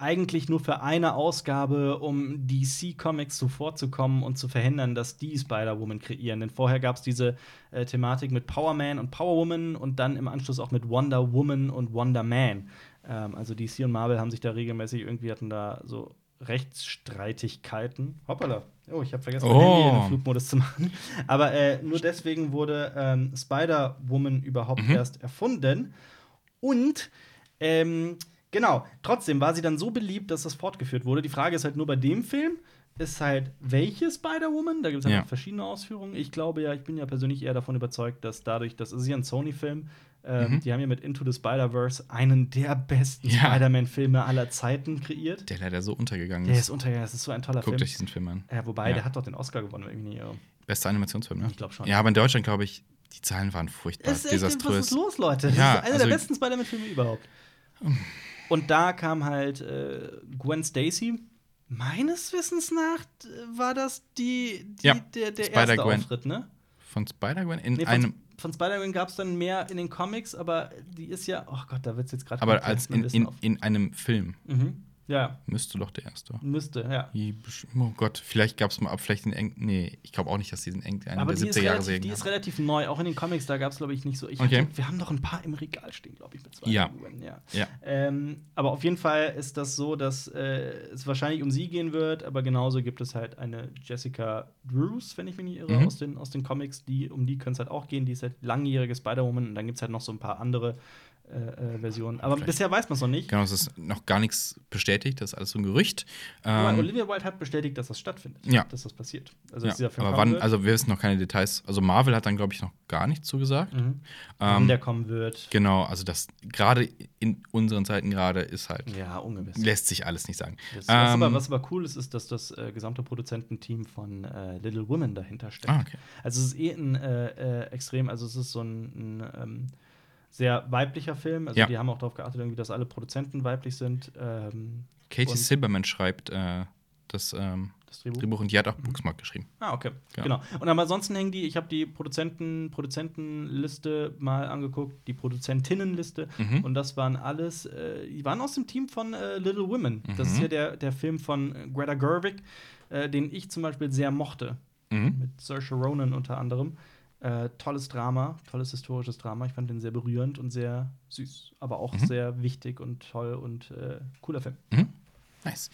eigentlich nur für eine Ausgabe, um DC Comics zuvorzukommen und zu verhindern, dass die Spider-Woman kreieren. Denn vorher gab es diese äh, Thematik mit Power Man und Power Woman und dann im Anschluss auch mit Wonder Woman und Wonder Man. Ähm, also DC und Marvel haben sich da regelmäßig irgendwie hatten da so Rechtsstreitigkeiten. Hoppala. Oh, ich habe vergessen, mein Oh. Handy in den Flugmodus zu machen. Aber äh, nur deswegen wurde ähm, Spider-Woman überhaupt Mhm. erst erfunden. Und ähm, genau, trotzdem war sie dann so beliebt, dass das fortgeführt wurde. Die Frage ist halt nur bei dem Film, ist halt, welche Spider-Woman? Da gibt es halt Ja. verschiedene Ausführungen. Ich glaube ja, ich bin ja persönlich eher davon überzeugt, dass dadurch, das ist ja ein Sony-Film, ähm, Mhm. die haben ja mit Into the Spider-Verse einen der besten Ja. Spider-Man-Filme aller Zeiten kreiert. Der leider so untergegangen Der ist. ist untergegangen, das ist so ein toller Guckt Film. euch diesen Film an. Ja, wobei, Ja. der hat doch den Oscar gewonnen, wenn ich mich nicht irre. Bester Animationsfilm, ne? Ich glaub schon. Ja, aber in Deutschland, glaube ich, die Zahlen waren furchtbar. Es ist echt, was ist los, Leute? Das Ja, ist einer also- der besten Spider-Man-Filme überhaupt. Und da kam halt äh, Gwen Stacy. Meines Wissens nach äh, war das die, die Ja, der, der erste Spider-Gwen. Auftritt, ne? Von Spider-Gwen in Nee, von, einem. von Spider-Man gab es dann mehr in den Comics, aber die ist ja, oh Gott, da wird es jetzt gerade. Aber als in, in, in einem Film Mhm. Ja, müsste doch der erste. müsste, ja. Oh Gott, vielleicht gab es mal ab, vielleicht in eng. Nee, ich glaube auch nicht, dass die in eng eine Aber der die ist, 70er Jahre relativ, Serien die ist relativ neu. Auch in den Comics, da gab es, glaube ich, nicht so. Ich Okay. hatte, wir haben noch ein paar im Regal stehen, glaube ich, mit zwei. Ja. Figuren, ja. Ja. Ähm, aber auf jeden Fall ist das so, dass äh, es wahrscheinlich um sie gehen wird, aber genauso gibt es halt eine Jessica Drews, wenn ich mich nicht irre, Mhm. aus, den, aus den Comics, die, um die könnte es halt auch gehen. Die ist halt langjährige Spider-Woman und dann gibt es halt noch so ein paar andere äh, äh, Versionen. Aber Vielleicht. bisher weiß man es noch nicht. Genau, es ist noch gar nichts bestätigt, das ist alles so ein Gerücht. Aber Ähm, Olivia Wilde hat bestätigt, dass das stattfindet. Ja. Dass das passiert. Also, ja, dieser Film aber wann, wird. also wir wissen noch keine Details. Also Marvel hat dann, glaube ich, noch gar nichts zugesagt. Mhm. Wann Ähm, der kommen wird. genau, also das gerade in unseren Zeiten gerade ist halt, Ja, ungewiss. lässt sich alles nicht sagen. Das, was, Ähm, aber, was aber cool ist, ist, dass das äh, gesamte Produzententeam von äh, Little Women dahinter steckt. Ah, okay. Also es ist eh ein äh, äh, extrem, also es ist so ein, ein ähm, sehr weiblicher Film. Also Ja. die haben auch darauf geachtet, irgendwie, dass alle Produzenten weiblich sind. Ähm, Katie Silberman schreibt äh, das ähm, das Drehbuch. Drehbuch und die hat auch Booksmart geschrieben. Ah, okay. Ja. Genau. Und aber ansonsten hängen die, ich habe die Produzenten, Produzentenliste mal angeguckt, die Produzentinnenliste. Mhm. Und das waren alles, äh, die waren aus dem Team von äh, Little Women. Das Mhm. ist ja der, der Film von Greta Gerwig, äh, den ich zum Beispiel sehr mochte. Mhm. Mit Saoirse Ronan unter anderem. Äh, tolles Drama, tolles historisches Drama. Ich fand den sehr berührend und sehr süß, aber auch Mhm. sehr wichtig und toll und äh, cooler Film. Mhm. Nice.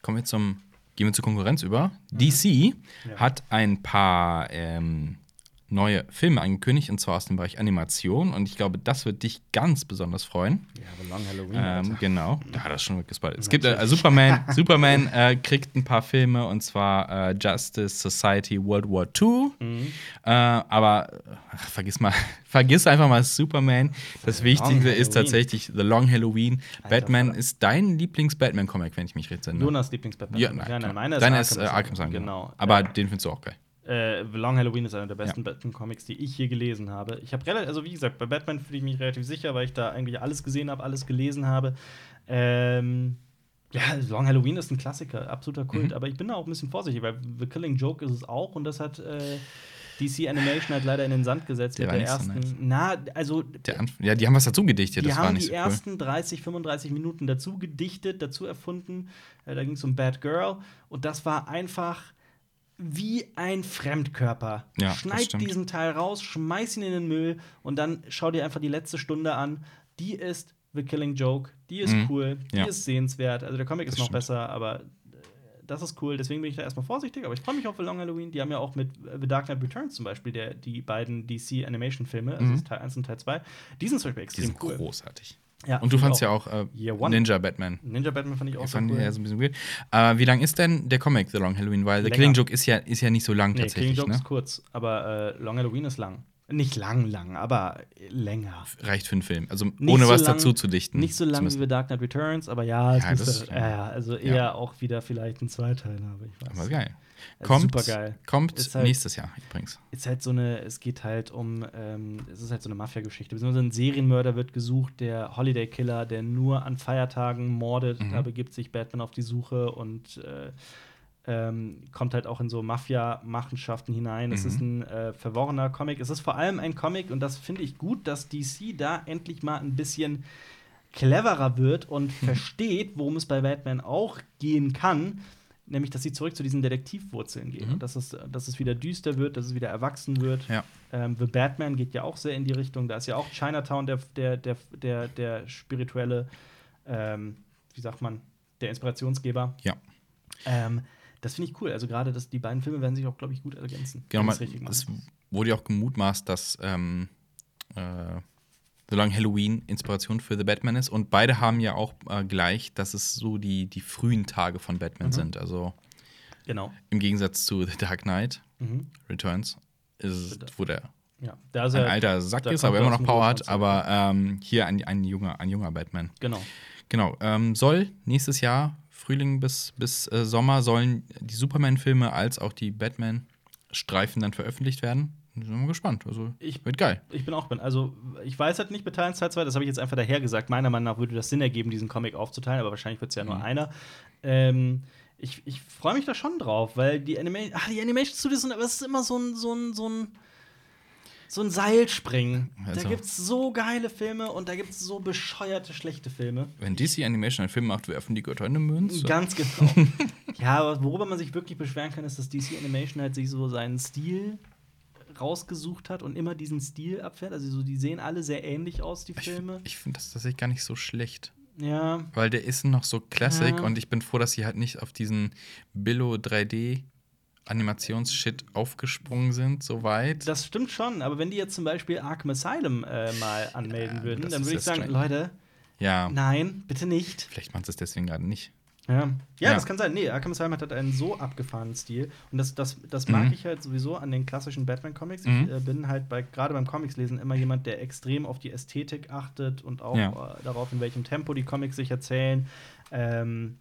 Kommen wir zum, gehen wir zur Konkurrenz über. DC Mhm. Ja. hat ein paar ähm, neue Filme angekündigt, und zwar aus dem Bereich Animation. Und ich glaube, das wird dich ganz besonders freuen. Ja, aber Long Halloween. Ähm, Alter. genau, da hat er schon gespoilert. Es gibt äh, Superman, Superman äh, kriegt ein paar Filme und zwar äh, Justice Society World War II. Mhm. Äh, aber ach, vergiss mal, vergiss einfach mal Superman. Das Wichtigste ist tatsächlich The Long Halloween. Alter, Batman Vater. ist dein Lieblings-Batman-Comic, wenn ich mich recht entsinne. Jonas Lieblings-Batman. Ja, nein, nein, nein, klar. meiner Deiner ist ist äh, Arkham Asylum. Genau. Aber Äh, den findest du auch geil. Äh, The Long Halloween ist einer der besten Batman-Comics, die ich je gelesen habe. Ich habe relativ, also wie gesagt, bei Batman fühle ich mich relativ sicher, weil ich da eigentlich alles gesehen habe, alles gelesen habe. Ähm, ja, Long Halloween ist ein Klassiker, absoluter Kult, Mhm. aber ich bin da auch ein bisschen vorsichtig, weil The Killing Joke ist es auch und das hat äh, DC Animation halt leider in den Sand gesetzt Der mit der nicht so ersten. Na, also Der Anf ja, die haben was dazu gedichtet, die das war haben nicht die so cool. ersten 30, 35 Minuten dazu gedichtet, dazu erfunden. Äh, da ging es um Bad Girl. Und das war einfach wie ein Fremdkörper. Ja, Schneid diesen Teil raus, schmeiß ihn in den Müll und dann schau dir einfach die letzte Stunde an. Die ist The Killing Joke. Die ist Mhm. cool. Die Ja. ist sehenswert. Also der Comic Das ist noch stimmt. besser, aber äh, das ist cool. Deswegen bin ich da erstmal vorsichtig. Aber ich freue mich auf The Long Halloween. Die haben ja auch mit äh, The Dark Knight Returns zum Beispiel der, die beiden DC Animation-Filme, also Mhm. Teil 1 und Teil 2. Die sind zum Beispiel Die extrem sind cool. großartig. Ja, Und du fandst ja auch äh. Ninja Batman. Ninja Batman fand ich auch Ich fand cool. ja so ein bisschen weird. Äh, wie lang ist denn der Comic The Long Halloween? Weil The Länger. Killing Joke ist ja, ist ja nicht so lang nee, Killing tatsächlich. Joke Ne? ist kurz, aber äh, Long Halloween ist lang. Nicht lang, lang, aber länger. Reicht für einen Film. Also Nicht ohne so was lang- dazu zu dichten. Nicht so lang wie zumindest. The Dark Knight Returns, aber ja, es Ja, müsste, ja, also eher ja. auch wieder vielleicht ein Zweiteiler, aber ich weiß. Aber geil. Kommt, supergeil. kommt halt- nächstes Jahr übrigens. ist halt so eine, es geht halt um, ähm, es ist halt so eine Mafia-Geschichte. Beziehungsweise ein Serienmörder wird gesucht, der Holiday Killer, der nur an Feiertagen mordet. Mhm. Da begibt sich Batman auf die Suche und äh, ähm, kommt halt auch in so Mafia-Machenschaften hinein. Es Mhm. ist ein äh, verworrener Comic. Es ist vor allem ein Comic, und das finde ich gut, dass DC da endlich mal ein bisschen cleverer wird und Mhm. versteht, worum es bei Batman auch gehen kann. Nämlich, dass sie zurück zu diesen Detektivwurzeln gehen. Mhm. Dass es, dass es wieder düster wird, dass es wieder erwachsen wird. Ja. Ähm, The Batman geht ja auch sehr in die Richtung. Da ist ja auch Chinatown der, der, der, der, der spirituelle, ähm, wie sagt man, der Inspirationsgeber. Ja. Ähm, das finde ich cool. Also gerade dass die beiden Filme werden sich auch, glaube ich, gut ergänzen. Genau, man, es wurde ja auch gemutmaßt, dass ähm, äh, Long Halloween Inspiration für The Batman ist. Und beide haben ja auch äh, gleich, dass es so die, die frühen Tage von Batman Mhm. sind. Also Genau. Im Gegensatz zu The Dark Knight Mhm. Returns, ist es, wo der Ja. Da ist ein er, alter Sack ist, aber er immer noch Power hat. Aber ähm, hier ein, ein, junger, ein junger Batman. Genau. Genau. Ähm, soll nächstes Jahr, Frühling bis, bis äh, Sommer, sollen die Superman-Filme als auch die Batman-Streifen dann veröffentlicht werden. Sind wir gespannt. Also, Ich- wird geil. Ich bin auch bin. Also, ich weiß halt nicht mit Teil 2, das habe ich jetzt einfach daher gesagt. Meiner Meinung nach würde das Sinn ergeben, diesen Comic aufzuteilen, aber wahrscheinlich wird es ja nur Mhm. einer. Ähm, ich ich freue mich da schon drauf, weil die, Anima Ach, die Animation Studios sind, aber es ist immer so ein, so ein, so ein, so ein Seilspringen. Also- Da gibt es so geile Filme und da gibt es so bescheuerte, schlechte Filme. Wenn DC Animation einen Film macht, werfen die Götter eine Münze. Ganz genau. ja, aber worüber man sich wirklich beschweren kann, ist, dass DC Animation halt sich so seinen Stil rausgesucht hat und immer diesen Stil abfährt. Also so, die sehen alle sehr ähnlich aus, die Ich, Filme. ich finde das tatsächlich gar nicht so schlecht. Ja, Weil der ist noch so Classic Ja. und ich bin froh, dass sie halt nicht auf diesen Billo 3D Animationsshit aufgesprungen sind, so weit. das stimmt schon. Aber wenn die jetzt zum Beispiel Arkham Asylum äh, mal anmelden Ja, würden, dann würde ich sagen, strange. Leute, ja, nein, bitte nicht. vielleicht machen sie es deswegen gerade nicht. Ja. ja, Ja. das kann sein. Nee, Arkham Asylum hat halt einen so abgefahrenen Stil. Und das, das, das mag Mhm. ich halt sowieso an den klassischen Batman-Comics. Mhm. Ich äh, bin halt bei, gerade beim Comicslesen immer jemand, der extrem auf die Ästhetik achtet und auch Ja. äh, darauf, in welchem Tempo die Comics sich erzählen, ähm,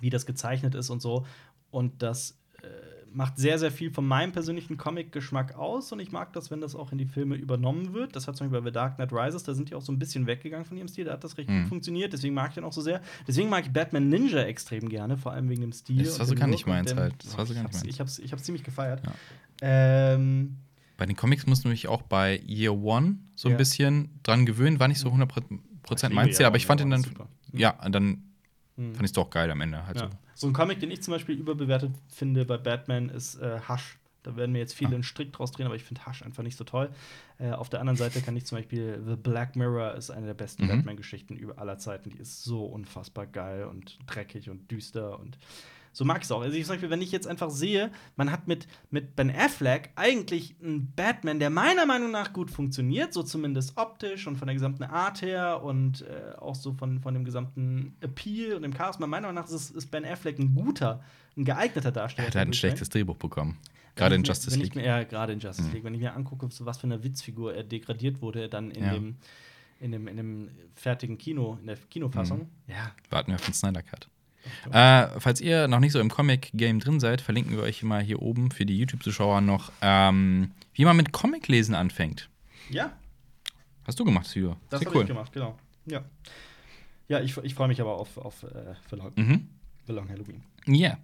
wie das gezeichnet ist und so. Und das äh, macht sehr, sehr viel von meinem persönlichen Comic-Geschmack aus. Und ich mag das, wenn das auch in die Filme übernommen wird. Das hat zum Beispiel bei The Dark Knight Rises, da sind die auch so ein bisschen weggegangen von ihrem Stil. Da hat das richtig Mhm. gut funktioniert. Deswegen mag ich den auch so sehr. Deswegen mag ich Batman Ninja extrem gerne, vor allem wegen dem Stil. Das war so gar nicht meins halt. Das war so ich gar nicht meins. Ich hab's, ich hab's ziemlich gefeiert. Ja. Ähm, Bei den Comics mussten wir mich auch bei Year One so ein Ja. bisschen dran gewöhnen. War nicht so 100% liebe meins, ja, aber ich fand ihn dann, super. ja, dann hm. fand ich es doch geil am Ende. Halt Ja. so. So ein Comic, den ich zum Beispiel überbewertet finde bei Batman, ist äh, Hush. Da werden mir jetzt viele Ah. einen Strick draus drehen, aber ich finde Hush einfach nicht so toll. Äh, auf der anderen Seite kann ich zum Beispiel The Black Mirror ist eine der besten Mhm. Batman-Geschichten über aller Zeiten. Die ist so unfassbar geil und dreckig und düster und so mag ich es auch. Also ich sag, wenn ich jetzt einfach sehe, man hat mit, mit Ben Affleck eigentlich einen Batman, der meiner Meinung nach gut funktioniert, so zumindest optisch und von der gesamten Art her und äh, auch so von, von dem gesamten Appeal und dem Charisma. Meiner Meinung nach ist, ist Ben Affleck ein guter, ein geeigneter Er Darsteller. hat halt ein schlechtes Drehbuch bekommen. Gerade in mir- Justice League. Mir, ja, gerade in Justice Mhm. League. Wenn ich mir angucke, zu was für eine Witzfigur er degradiert wurde, dann in, Ja. dem, in, dem, in dem fertigen Kino, in der Kinofassung. Mhm. Ja. Warten wir auf den Snyder Cut. Äh, falls ihr noch nicht so im Comic-Game drin seid, verlinken wir euch mal hier oben für die YouTube-Zuschauer noch, ähm, wie man mit Comic-Lesen anfängt. Ja, Hast du gemacht, Sio? das habe ich gemacht, genau. Ja. Ja, ich, ich freue mich aber auf, auf äh, The, Long, Mhm. The Long Halloween. Ja.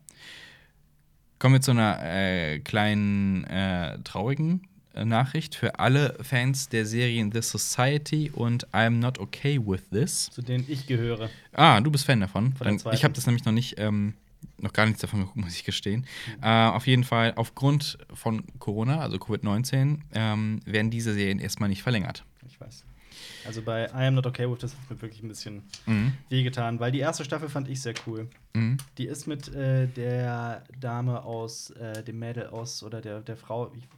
Kommen wir zu einer äh, kleinen äh, traurigen Nachricht für alle Fans der Serien The Society und I'm Not Okay With This. Zu denen ich gehöre. Ah, du bist Fan davon. Dann, ich habe das nämlich noch nicht, ähm, noch gar nichts davon geguckt, muss ich gestehen. Äh, auf jeden Fall, aufgrund von Corona, also Covid-19, ähm, werden diese Serien erstmal nicht verlängert. Ich weiß. Also bei I Am Not Okay With This hat mir wirklich ein bisschen Mhm. wehgetan, weil die erste Staffel fand ich sehr cool. Mhm. Die ist mit äh, der Dame aus, äh, dem Mädel aus, oder der, der Frau, ich,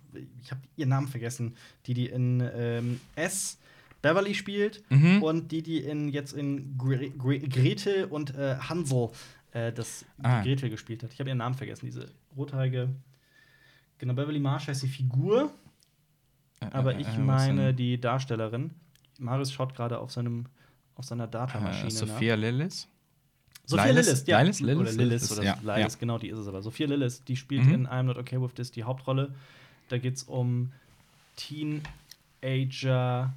ich habe ihren Namen vergessen, die die in ähm, S Beverly spielt Mhm. und die die in, jetzt in Gre Gre Gretel und äh, Hansel äh, das Ah. Gretel gespielt hat. Ich habe ihren Namen vergessen, diese rothaarige. Genau, Beverly Marsh heißt die Figur, aber Äh, ich äh, was meine die Darstellerin. Marius schaut gerade auf seinem auf seiner Datamaschine. äh. Sophia Lillis. Sophia Lillis? Lillis, ja. Lillis? Lillis? Oder Lillis oder ja, Lillis, ja. genau, die ist es aber. Sophia Lillis, die spielt Mhm. in I'm Not Okay With This die Hauptrolle. Da geht es um Teenager,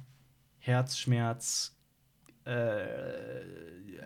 Herzschmerz, äh,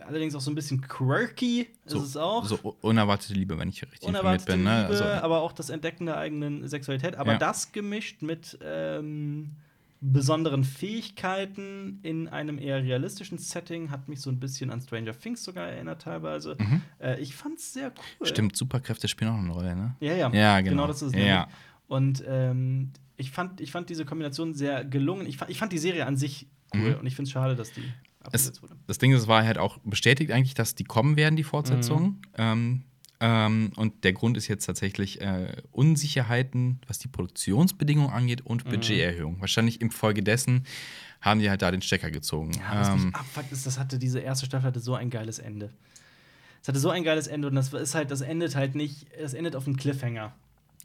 allerdings auch so ein bisschen quirky ist So, es auch. so unerwartete Liebe, wenn ich richtig informiert bin. Ne? Liebe, Also, aber auch das Entdecken der eigenen Sexualität. Aber Ja. das gemischt mit ähm, besonderen Fähigkeiten in einem eher realistischen Setting hat mich so ein bisschen an Stranger Things sogar erinnert teilweise. mhm. Äh, ich fand's sehr cool. Stimmt, Superkräfte spielen auch eine Rolle, ne? Ja, ja. Ja, genau. das ist es. Ja. nämlich. Und ähm, ich, fand, ich fand diese Kombination sehr gelungen. Ich fand, ich fand die Serie an sich cool Mhm. und ich finde es schade, dass die abgesetzt wurde. Das Ding ist, es war halt auch bestätigt eigentlich, dass die kommen werden, die Fortsetzungen. Mhm. Ähm, ähm, und der Grund ist jetzt tatsächlich äh, Unsicherheiten, was die Produktionsbedingungen angeht und Mhm. Budgeterhöhung. Wahrscheinlich infolgedessen haben die halt da den Stecker gezogen. Ja, was ähm, mich abfuckt ist, das hatte diese erste Staffel hatte so ein geiles Ende. Es hatte so ein geiles Ende und das ist halt, das endet halt nicht, es endet auf einem Cliffhanger.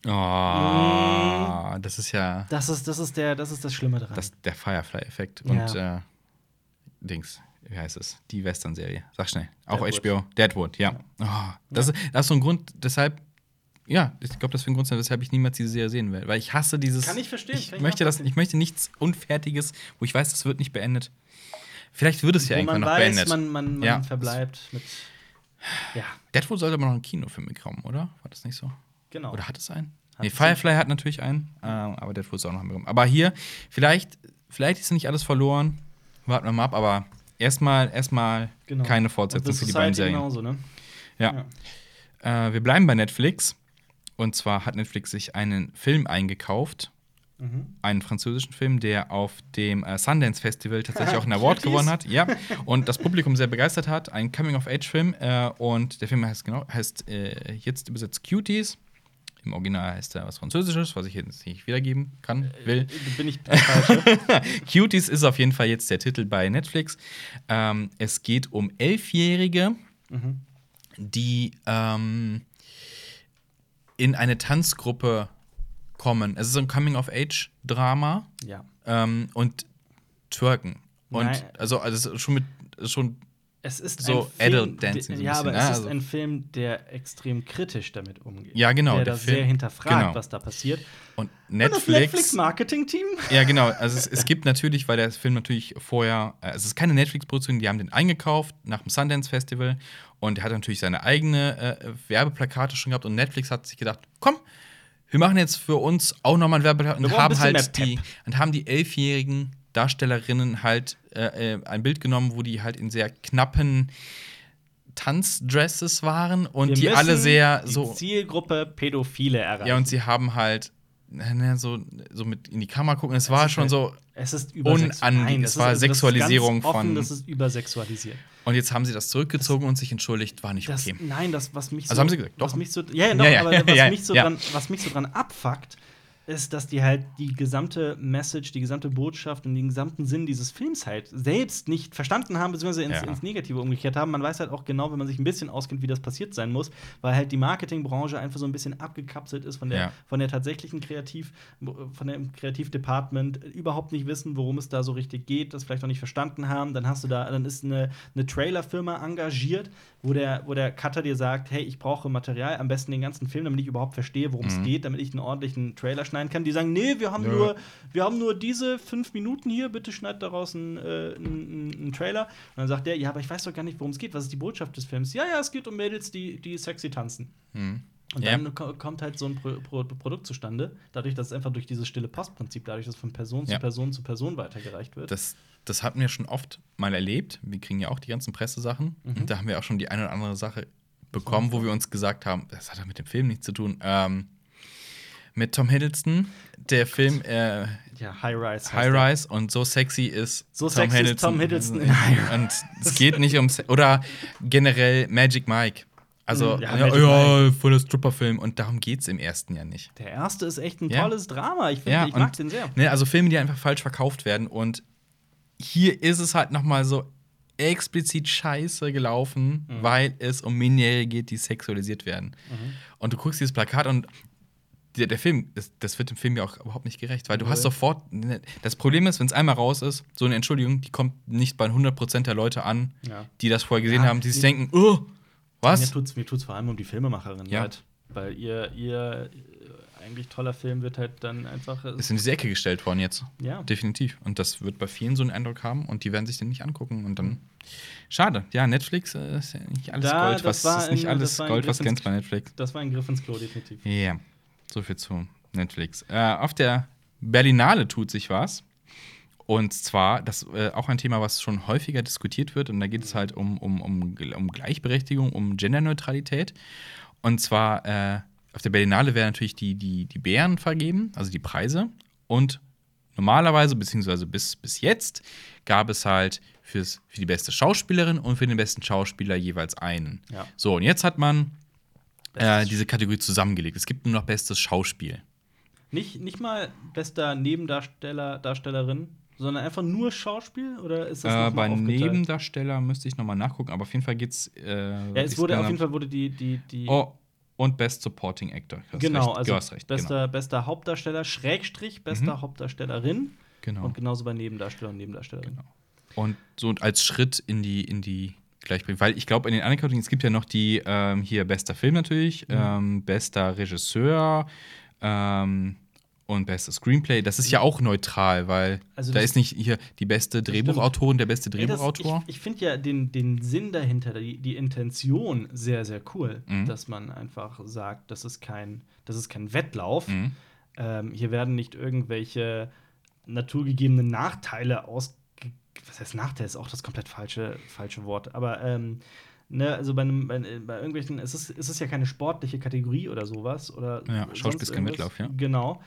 Oh, das ist ja Das ist, das ist der, das ist das Schlimme daran. das, der Firefly-Effekt. Ja. Und äh, Dings, wie heißt es? Die Western-Serie. Sag schnell. Auch Deadwood. HBO. Deadwood, ja. Oh, das, Ist, das ist so ein Grund, deshalb, ja, ich glaube, das ist ein Grund, weshalb ich niemals diese Serie sehen will. Weil ich hasse dieses. Kann ich verstehen, Ich, ich möchte, das, ich möchte nichts Unfertiges, wo ich weiß, das wird nicht beendet. Vielleicht wird es ja Wo irgendwann man noch weiß, beendet. man, man, man Ja. verbleibt mit. Ja, Deadwood sollte aber noch einen Kinofilm bekommen, oder? War das nicht so? genau. Oder hat es einen? Hat nee, Firefly hat natürlich einen, äh, aber Deadpool ist auch noch bekommen. Aber hier, vielleicht, vielleicht ist nicht alles verloren. Warten wir mal ab, aber erstmal erstmal Genau. keine Fortsetzung für die beiden Serien. genauso, ne? Ja. Äh, wir bleiben bei Netflix. Und zwar hat Netflix sich einen Film eingekauft. Mhm. Einen französischen Film, der auf dem äh, Sundance Festival tatsächlich auch einen Award gewonnen hat. Ja. Und das Publikum sehr begeistert hat. Ein Coming-of-Age-Film. Äh, und der Film heißt genau, heißt äh, jetzt übersetzt Cuties. Im Original heißt er was Französisches, was ich jetzt nicht wiedergeben kann, will. Äh, Bin ich der Falsche? Cuties ist auf jeden Fall jetzt der Titel bei Netflix. Ähm, es geht um Elfjährige, Mhm. die ähm, in eine Tanzgruppe kommen. Es ist so ein Coming-of-Age-Drama ja. ähm, und Twerken. Und Nein. also, also schon mit schon Es ist So ein Film, Adult Dancing so ja, bisschen, aber ne? es ist Also- ein Film, der extrem kritisch damit umgeht. Ja, genau, Der, der Film- sehr hinterfragt, genau. was da passiert. und Und das Netflix. Netflix-Marketing-Team? Ja, genau. Also es, es gibt natürlich, weil der Film natürlich vorher, äh, es ist keine Netflix-Produktion, die haben den eingekauft nach dem Sundance Festival und er hat natürlich seine eigene äh, Werbeplakate schon gehabt und Netflix hat sich gedacht, komm, wir machen jetzt für uns auch nochmal ein Werbeplakat und haben halt die und haben die elfjährigen Darstellerinnen halt äh, äh, ein Bild genommen, wo die halt in sehr knappen Tanzdresses waren und Wir die alle sehr die so Zielgruppe Pädophile erreichen. ja und sie haben halt so, so mit in die Kamera gucken. Es war ist schon halt- so es ist übersexualisiert. Unange- es war Sexualisierung das offen, von- Das ist übersexualisiert. Und jetzt haben sie das zurückgezogen und sich entschuldigt, war nicht Das, okay. Nein, das, was mich so. Also haben sie gesagt, was doch. mich so, ja, ja, doch, Ja, ja, aber was, mich so dran, was mich so dran abfuckt, ist, dass die halt die gesamte Message, die gesamte Botschaft und den gesamten Sinn dieses Films halt selbst nicht verstanden haben, beziehungsweise ins, Ja. ins Negative umgekehrt haben. Man weiß halt auch genau, wenn man sich ein bisschen auskennt, wie das passiert sein muss, weil halt die Marketingbranche einfach so ein bisschen abgekapselt ist von der, Ja. von der tatsächlichen Kreativ, von dem Kreativdepartment, überhaupt nicht wissen, worum es da so richtig geht, das vielleicht auch nicht verstanden haben. Dann hast du da, dann ist eine, eine Trailerfirma engagiert, wo der, wo der Cutter dir sagt, hey, ich brauche Material, am besten den ganzen Film, damit ich überhaupt verstehe, worum es geht, damit ich einen ordentlichen Trailer schneiden kann. Die sagen, nee, wir haben Ja. nur, wir haben nur diese fünf Minuten hier, bitte schneid daraus einen, äh, einen, einen Trailer. Und dann sagt der, ja, aber ich weiß doch gar nicht, worum es geht. Was ist die Botschaft des Films? Ja, ja, es geht um Mädels, die, die sexy tanzen. Mhm. Und Ja. dann ko- kommt halt so ein Pro Pro Produkt zustande, dadurch, dass es einfach durch dieses stille Postprinzip, dadurch, dass es von Person Ja. zu Person zu Person weitergereicht wird. Das, das hatten wir schon oft mal erlebt. Wir kriegen ja auch die ganzen Pressesachen. Mhm. Und da haben wir auch schon die eine oder andere Sache bekommen, wo wir uns gesagt haben, das hat ja mit dem Film nichts zu tun. Ähm, mit Tom Hiddleston, der Film äh, ja, High Rise. High der. Rise und so sexy ist So sexy ist Tom Hiddleston in High Und es geht nicht um Se oder generell Magic Mike. Also Mm, ja, ja, ja, voller Stripper-Film und darum geht es im ersten ja nicht. Der erste ist echt ein Ja. tolles Drama. Ich, find, Ja, ich mag und- den sehr. Ne, also Filme, die einfach falsch verkauft werden und hier ist es halt noch mal so explizit scheiße gelaufen, Mhm. weil es um Minderjährige geht, die sexualisiert werden. Mhm. Und du guckst dieses Plakat und der, der Film, das, das wird dem Film ja auch überhaupt nicht gerecht, weil du Null. hast sofort. ne, Das Problem ist, wenn es einmal raus ist, so eine Entschuldigung, die kommt nicht bei 100% der Leute an, Ja. die das vorher gesehen Ja, haben, die sich mir- denken, oh, Mir was? tut's, mir tut's vor allem um die Filmemacherin Ja. leid. Weil ihr, ihr eigentlich toller Film wird halt dann einfach. äh, Ist in diese Ecke gestellt worden jetzt. ja. Definitiv. Und das wird bei vielen so einen Eindruck haben und die werden sich den nicht angucken. Und dann. Schade. Ja, Netflix äh, ist ja nicht alles Da, Gold, was ist nicht ein- alles Gold, was glänzt bei Netflix. Das war ein Griff ins Klo, definitiv. Ja, so viel zu Netflix. Äh, auf der Berlinale tut sich was. Und zwar, das äh, auch ein Thema, was schon häufiger diskutiert wird. Und da geht es halt um, um, um, um Gleichberechtigung, um Genderneutralität. Und zwar, äh, auf der Berlinale werden natürlich die, die, die Bären vergeben, also die Preise. Und normalerweise, beziehungsweise bis, bis jetzt, gab es halt fürs, für die beste Schauspielerin und für den besten Schauspieler jeweils einen. Ja. So, und jetzt hat man äh, diese Kategorie zusammengelegt. Es gibt nur noch bestes Schauspiel. Nicht, nicht mal bester Nebendarsteller, Darstellerin. sondern einfach nur Schauspiel? Oder ist das Äh, bei aufgeteilt? Nebendarsteller müsste ich nochmal nachgucken, aber auf jeden Fall geht's. Äh, Ja, es wurde auf jeden Fall wurde die, die, die Oh, und Best Supporting Actor. Genau, recht, also du hast recht. bester, bester Hauptdarsteller, Schrägstrich, bester Mhm. Hauptdarstellerin. Genau. genau. Und genauso bei Nebendarsteller und Nebendarstellerin. Genau. Und so als Schritt in die, in die Gleichberechtigung. Weil ich glaube, in den anderen Kategorien, es gibt ja noch die ähm, hier bester Film natürlich, Mhm. ähm, bester Regisseur ähm, und bester Screenplay. Das ist ja auch neutral, weil Also da ist nicht hier die beste Drehbuchautorin, der beste Ey, das, Drehbuchautor. ich ich finde ja den, den Sinn dahinter, die, die Intention sehr, sehr cool, Mhm. dass man einfach sagt, das ist kein, das ist kein Wettlauf. Mhm. Ähm, hier werden nicht irgendwelche naturgegebenen Nachteile aus. Was heißt Nachteil? Ist auch das komplett falsche, falsche Wort. Aber ähm, ne, also bei, einem, bei, bei irgendwelchen, es ist, es ist ja keine sportliche Kategorie oder sowas. Oder Ja, Schauspiel ist kein. Wettlauf, ja. Genau.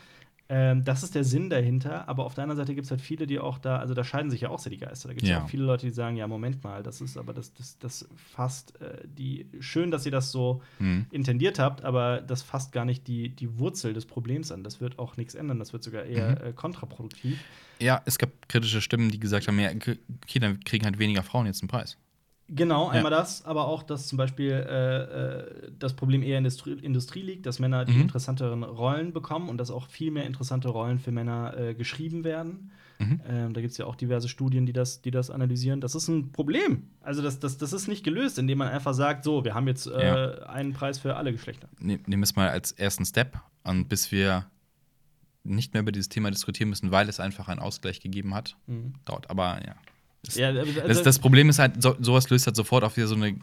Ähm, das ist der Sinn dahinter, aber auf der anderen Seite gibt es halt viele, die auch da, also da scheiden sich ja auch sehr die Geister. Da gibt es ja. Auch viele Leute, die sagen, ja, Moment mal, das ist aber das, das, das fasst äh, die, schön, dass ihr das so Mhm. intendiert habt, aber das fasst gar nicht die, die Wurzel des Problems an. Das wird auch nichts ändern, das wird sogar eher Mhm. äh, kontraproduktiv. Ja, es gab kritische Stimmen, die gesagt haben, ja, okay, dann kriegen halt weniger Frauen jetzt einen Preis. Genau, Ja. einmal das, aber auch, dass zum Beispiel äh, äh, das Problem eher in der Industrie, Industrie liegt, dass Männer die Mhm. interessanteren Rollen bekommen und dass auch viel mehr interessante Rollen für Männer äh, geschrieben werden. Mhm. Ähm, da gibt es ja auch diverse Studien, die das, die das analysieren. Das ist ein Problem. Also, das, das, das ist nicht gelöst, indem man einfach sagt, so, wir haben jetzt äh, Ja. einen Preis für alle Geschlechter. Ne- Nehmen wir es mal als ersten Step und bis wir nicht mehr über dieses Thema diskutieren müssen, weil es einfach einen Ausgleich gegeben hat. Mhm. Dauert, aber ja. Das, Ja, also, das, das Problem ist halt, so, sowas löst halt sofort auch wieder so eine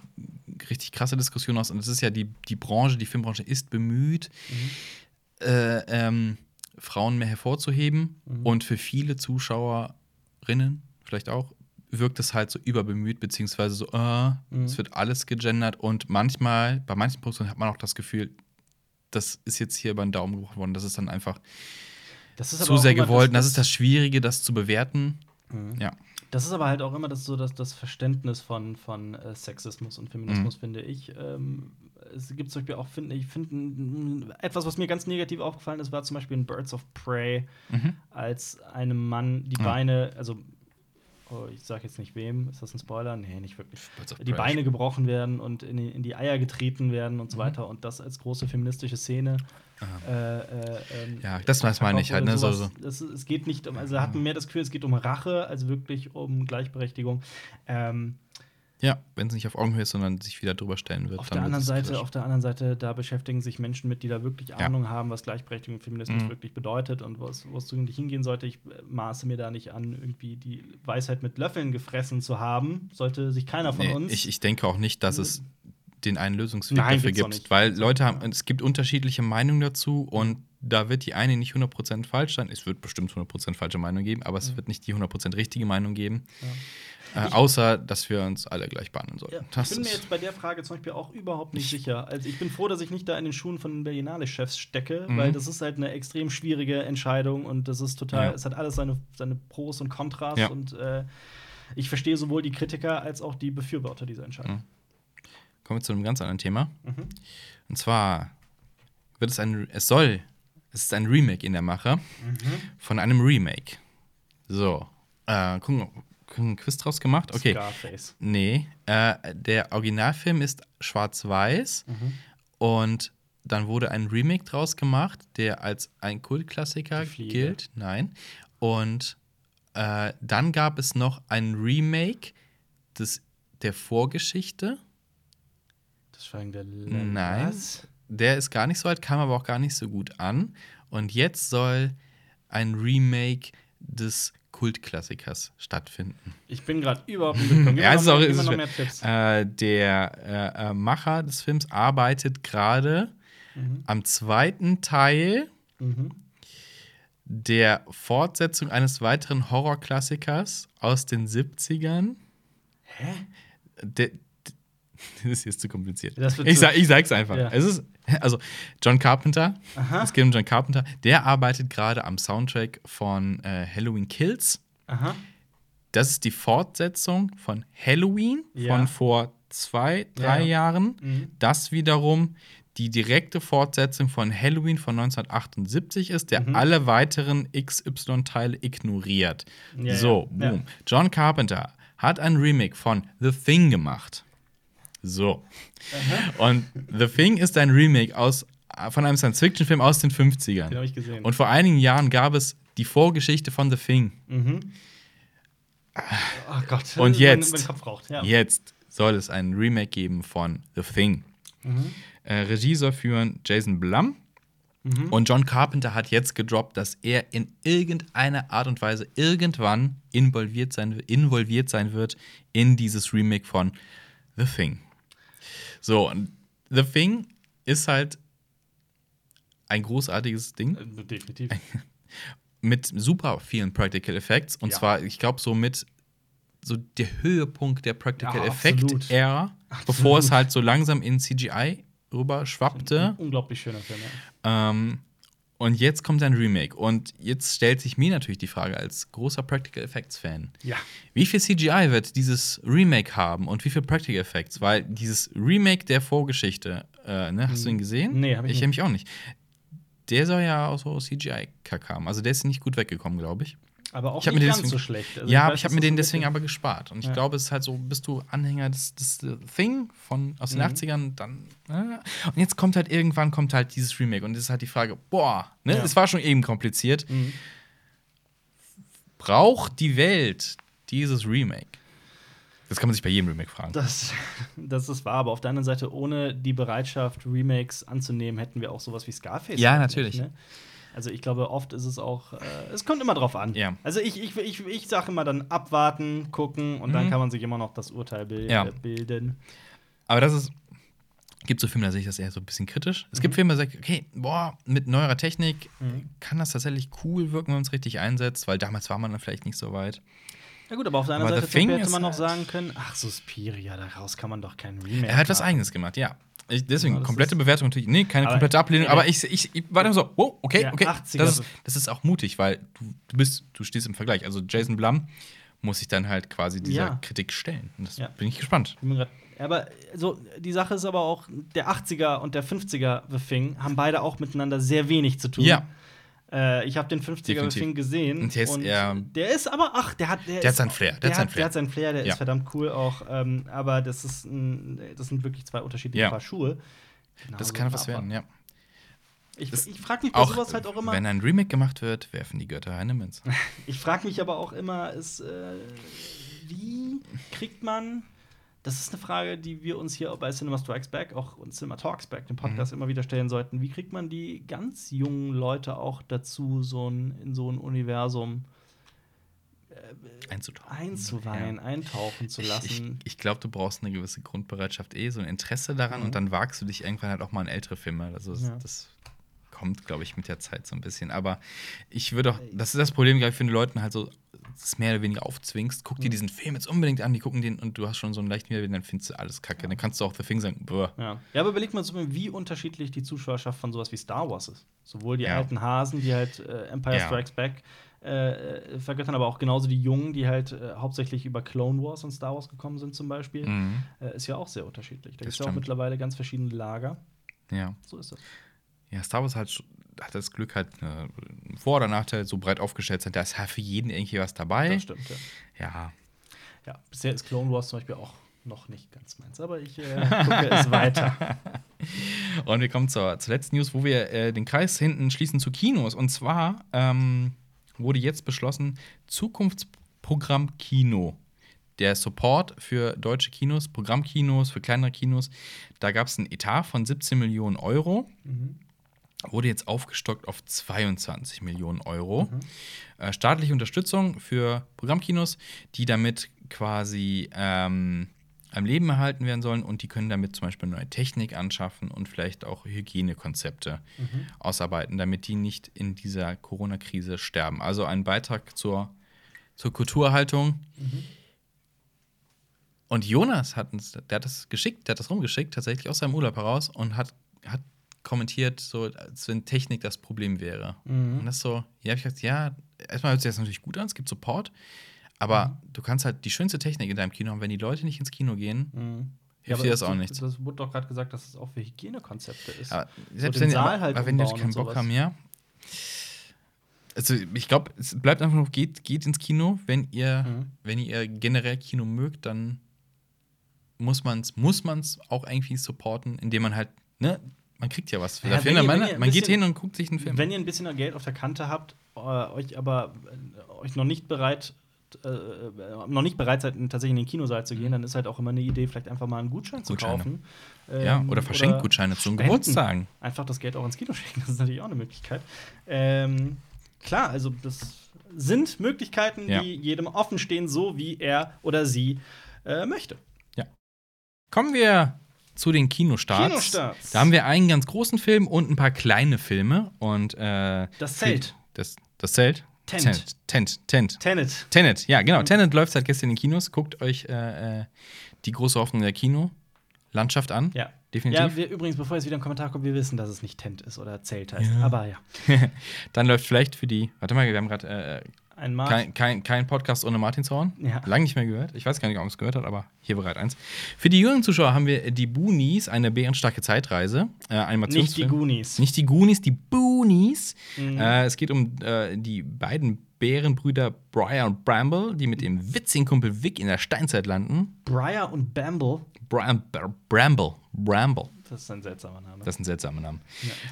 richtig krasse Diskussion aus. Und es ist ja die, die Branche, die Filmbranche ist bemüht, Mhm. äh, ähm, Frauen mehr hervorzuheben. Mhm. Und für viele Zuschauerinnen, vielleicht auch, wirkt es halt so überbemüht, beziehungsweise so, äh, Mhm. es wird alles gegendert. Und manchmal, bei manchen Produktionen hat man auch das Gefühl, das ist jetzt hier über den Daumen gebrochen worden. Das ist dann einfach das zu sehr gewollt. Und das ist das Schwierige, das zu bewerten. Mhm. Ja. Das ist aber halt auch immer das, so das, das Verständnis von, von äh, Sexismus und Feminismus, Mhm. finde ich. Ähm, es gibt zum Beispiel auch, finde ich, find, etwas, was mir ganz negativ aufgefallen ist, war zum Beispiel in Birds of Prey, Mhm. als einem Mann die. Beine, also oh, ich sag jetzt nicht wem, ist das ein Spoiler? Nee, nicht wirklich. Die. Beine gebrochen werden und in die, in die Eier getreten werden und so Mhm. weiter und das als große feministische Szene. Äh, äh, ähm, Ja, das weiß man nicht halt, ne? So, so. Es, es geht nicht um, also hatten mehr das Gefühl, es geht um Rache als wirklich um Gleichberechtigung. Ähm, Ja, wenn es nicht auf Augenhöhe ist, sondern sich wieder drüber stellen wird. auf dann der anderen Seite, kritisch. auf der anderen Seite, da beschäftigen sich Menschen mit, die da wirklich Ja. Ahnung haben, was Gleichberechtigung und Feminismus Mhm. wirklich bedeutet und wo es dringend hingehen sollte. Ich äh, maße mir da nicht an, irgendwie die Weisheit mit Löffeln gefressen zu haben. Sollte sich keiner von Nee, uns. ich, ich denke auch nicht, dass es den einen Lösungsweg Nein, dafür gibt, weil Leute haben, es gibt unterschiedliche Meinungen dazu und da wird die eine nicht 100% falsch sein. Es wird bestimmt 100% falsche Meinung geben, aber es Mhm. wird nicht die 100% richtige Meinung geben. Ja. Äh, außer, dass wir uns alle gleich behandeln sollten. Ja, ich bin mir jetzt bei der Frage zum Beispiel auch überhaupt nicht sicher. Also ich bin froh, dass ich nicht da in den Schuhen von den Berlinale-Chefs stecke, Mhm. weil das ist halt eine extrem schwierige Entscheidung und das ist total, es hat alles seine, seine Pros und Kontras und äh, ich verstehe sowohl die Kritiker als auch die Befürworter dieser Entscheidung. Kommen wir zu einem ganz anderen Thema. Mhm. Und zwar wird es ein, es soll, es ist ein Remake in der Mache von einem Remake. So, äh, gucken, einen Quiz draus gemacht. Okay. Scarface. Nee, äh, der Originalfilm ist schwarz-weiß Mhm. und dann wurde ein Remake draus gemacht, der als ein Kultklassiker gilt. Nein. Und äh, dann gab es noch ein Remake des, der Vorgeschichte. Das Schweigen der Lämmer. Nein. Was? Der ist gar nicht so alt, kam aber auch gar nicht so gut an. Und jetzt soll ein Remake des Kultklassikers stattfinden. Ich bin gerade überhaupt nicht Ja, ist auch- mehr- ist noch mehr Tipps. Äh, der äh, äh, Macher des Films arbeitet gerade Mhm. am zweiten Teil Mhm. der Fortsetzung eines weiteren Horrorklassikers aus den 70ern. Hä? Der, das ist jetzt zu kompliziert. Ich, sag, ich sag's einfach. Ja. Es ist, also, John Carpenter, Aha. es geht um John Carpenter, der arbeitet gerade am Soundtrack von äh, Halloween Kills. Aha. Das ist die Fortsetzung von Halloween Ja. von vor zwei, drei Ja. Jahren. Mhm. Das wiederum die direkte Fortsetzung von Halloween von 1978 ist, der Mhm. alle weiteren XY-Teile ignoriert. Ja, so, boom. John Carpenter hat ein Remake von The Thing gemacht. So. Und The Thing ist ein Remake aus, von einem Science-Fiction-Film aus den 50ern. Den habe ich gesehen. Und vor einigen Jahren gab es die Vorgeschichte von The Thing. mhm. Ach Gott. Und jetzt? Ja. Jetzt soll es ein Remake geben von The Thing. Mhm. Äh, Regie soll führen Jason Blum. Mhm. Und John Carpenter hat jetzt gedroppt, dass er in irgendeiner Art und Weise irgendwann involviert sein, involviert sein wird in dieses Remake von The Thing. So, und The Thing ist halt ein großartiges Ding Äh, Definitiv. mit super vielen Practical Effects. Und Ja. zwar, ich glaube, so mit so der Höhepunkt der Practical Ja, Effect. Ära, bevor es halt so langsam in CGI rüber schwappte. Unglaublich schöner Film. Ja. Ähm, und jetzt kommt ein Remake. Und jetzt stellt sich mir natürlich die Frage als großer Practical Effects Fan. ja. Wie viel CGI wird dieses Remake haben und wie viel Practical Effects? Weil dieses Remake der Vorgeschichte, äh, ne, hast du ihn gesehen? Nee, hab ich ich nicht. nämlich auch nicht. Der soll ja auch so CGI-Kack haben. Also der ist nicht gut weggekommen, glaube ich. Aber auch Ich nicht mir ganz deswegen- so schlecht. Also ja, aber ich habe mir das den deswegen bisschen- aber gespart. Und ich Ja. glaube, es ist halt so, bist du Anhänger des, des Thing von, aus den Mhm. 80ern, dann. Äh, und jetzt kommt halt irgendwann kommt halt dieses Remake. Und es ist halt die Frage, boah, ne, Ja. es war schon eben kompliziert. Mhm. Braucht die Welt dieses Remake? Das kann man sich bei jedem Remake fragen. Das, das ist wahr, aber auf der anderen Seite, ohne die Bereitschaft, Remakes anzunehmen, hätten wir auch sowas wie Scarface. Ja, natürlich. ne? Also ich glaube, oft ist es auch, äh, es kommt immer drauf an. Ja. Also ich, ich, ich, ich sage immer dann abwarten, gucken und dann Mhm. kann man sich immer noch das Urteil bil Ja. äh, bilden. Aber das ist. Gibt so Filme, da sehe ich das eher so ein bisschen kritisch. Es gibt Filme, da sage ich, okay, boah, mit neuerer Technik Mhm. kann das tatsächlich cool wirken, wenn man es richtig einsetzt, weil damals war man dann vielleicht nicht so weit. Ja gut, aber auf der anderen Seite hätte man noch halt- sagen können, ach Suspiria, daraus kann man doch kein Remake Er hat was. Eigenes gemacht, ja. Ich, deswegen, das komplette Bewertung natürlich. Nee, keine Aber- komplette Ablehnung, Ja. aber ich, ich, ich war dann so, oh, okay, Ja, okay. 80er Das ist, das ist auch mutig, weil du, du bist, du stehst im Vergleich. Also Jason Blum muss sich dann halt quasi dieser Ja. Kritik stellen. Und das bin ich gespannt. Aber so, die Sache ist aber auch, der 80er und der 50er The Thing haben beide auch miteinander sehr wenig zu tun. Ja. Äh, ich habe den 50er The Definitiv. Thing gesehen. Und der ist eher- der ist aber, ach, der hat. Der, Der hat seinen Flair, der Der, hat seinen Flair. der hat seinen Flair, der Ja. ist verdammt cool auch. Ähm, aber das, ist ein, das sind wirklich zwei unterschiedliche Ja. Paar Schuhe. Das Genauso kann was werden, ja. Ich, ich frage mich bei Auch, sowas halt auch immer. wenn ein Remake gemacht wird, werfen die Götter eine Münze. Ich frage mich aber auch immer, ist, äh, wie kriegt man. Das ist eine Frage, die wir uns hier bei Cinema Strikes Back, auch und Cinema Talks Back, dem Podcast, Mhm. immer wieder stellen sollten. Wie kriegt man die ganz jungen Leute auch dazu, so ein, in so ein Universum Einzutauchen. einzuweihen, Ja. eintauchen zu Ich, lassen? ich glaube, du brauchst eine gewisse Grundbereitschaft, eh, so ein Interesse daran Mhm. und dann wagst du dich irgendwann halt auch mal in ältere Filme. Also das- Ja. das kommt, glaube ich, mit der Zeit so ein bisschen. Aber ich würde auch, das ist das Problem, glaube ich, wenn du Leuten halt so das mehr oder weniger aufzwingst, guck dir Mhm. diesen Film jetzt unbedingt an, die gucken den und du hast schon so einen leichten Widerwillen, dann findest du alles kacke. Dann kannst du auch The Thing sagen, boah. Ja. ja, aber überleg mal so, wie unterschiedlich die Zuschauerschaft von sowas wie Star Wars ist. Sowohl die Ja. alten Hasen, die halt äh, Empire Ja. Strikes Back äh, äh, vergöttern, aber auch genauso die Jungen, die halt äh, hauptsächlich über Clone Wars und Star Wars gekommen sind, zum Beispiel. Mhm. Äh, ist ja auch sehr unterschiedlich. Da gibt es ja auch mittlerweile ganz verschiedene Lager. Ja. So ist das. Ja, Star Wars sch- hat das Glück, halt einen Vor- oder Nachteil so breit aufgestellt sind. Da ist halt für jeden irgendwie was dabei. Das stimmt, ja. Ja. ja. Bisher ist Clone Wars zum Beispiel auch noch nicht ganz meins, aber ich äh, gucke es weiter. Und wir kommen zur, zur letzten News, wo wir äh, den Kreis hinten schließen zu Kinos. Und zwar ähm, wurde jetzt beschlossen, Zukunftsprogramm Kino. Der Support für deutsche Kinos, Programmkinos, für kleinere Kinos, da gab es einen Etat von 17 Millionen Euro. Mhm. Wurde jetzt aufgestockt auf 22 Millionen Euro. Mhm. Äh, staatliche Unterstützung für Programmkinos, die damit quasi ähm, am Leben erhalten werden sollen und die können damit zum Beispiel neue Technik anschaffen und vielleicht auch Hygienekonzepte Mhm. ausarbeiten, damit die nicht in dieser Corona-Krise sterben. Also ein Beitrag zur, zur Kulturhaltung. Mhm. Und Jonas hat uns, der hat das geschickt, der hat das rumgeschickt, tatsächlich aus seinem Urlaub heraus und hat, hat kommentiert, so, als wenn Technik das Problem wäre. Mhm. Und das so, ja, hab ich gesagt, ja, erstmal hört sich das natürlich gut an, es gibt Support, aber Mhm. du kannst halt die schönste Technik in deinem Kino haben, wenn die Leute nicht ins Kino gehen, Mhm. hilft aber dir das auch nichts. Das wurde doch gerade gesagt, dass es auch für Hygienekonzepte ist. Aber selbst den wenn die, Saal halt aber wenn die keinen Bock haben, ja. Also ich glaube, es bleibt einfach nur, geht, geht ins Kino, wenn ihr, Mhm. wenn ihr generell Kino mögt, dann muss man es muss man's auch irgendwie supporten, indem man halt, ne, man kriegt ja was Ja, dafür. wenn ihr- man man geht bisschen- hin und guckt sich einen Film. Wenn ihr ein bisschen Geld auf der Kante habt, äh, euch aber äh, euch noch nicht bereit äh, noch nicht bereit seid, tatsächlich in den Kinosaal zu gehen, dann ist halt auch immer eine Idee, vielleicht einfach mal einen Gutschein zu Gutscheine. kaufen. ja, Ähm, oder Verschenkgutscheine zu Spenden. Geburtstagen. Einfach das Geld auch ins Kino schicken, das ist natürlich auch eine Möglichkeit. Ähm, klar, also das sind Möglichkeiten, Ja. die jedem offen stehen, so wie er oder sie äh, möchte. Kommen wir zu den Kinostarts. Kinostarts. Da haben wir einen ganz großen Film und ein paar kleine Filme. Und äh, Das Zelt. Das, das Zelt? Tent. Tent. Tent. Tent. Tenet. Tenet, ja, genau. Tenet läuft seit gestern in den Kinos. Guckt euch äh, äh, die große Hoffnung der Kino-Landschaft an. Ja. Definitiv. Ja, wir, übrigens, bevor jetzt wieder ein Kommentar kommt, wir wissen, dass es nicht Tent ist oder Zelt heißt. Ja. Aber ja. Dann läuft vielleicht für die. Warte mal, wir haben gerade äh, Einmal. kein, kein, kein Podcast ohne Martinshorn. Ja. Lang nicht mehr gehört. Ich weiß gar nicht, ob man es gehört hat, aber hier bereit eins. Für die jüngeren Zuschauer haben wir die Boonies, eine bärenstarke Zeitreise. Äh, nicht die Goonies. Nicht die Goonies, die Boonies. Mhm. Äh, es geht um äh, die beiden Bärenbrüder Briar und Bramble, die mit dem witzigen Kumpel Vic in der Steinzeit landen. Briar und Bamble. Bram Br- Bramble. Bramble. Das ist ein seltsamer Name. Das ist ein seltsamer Name.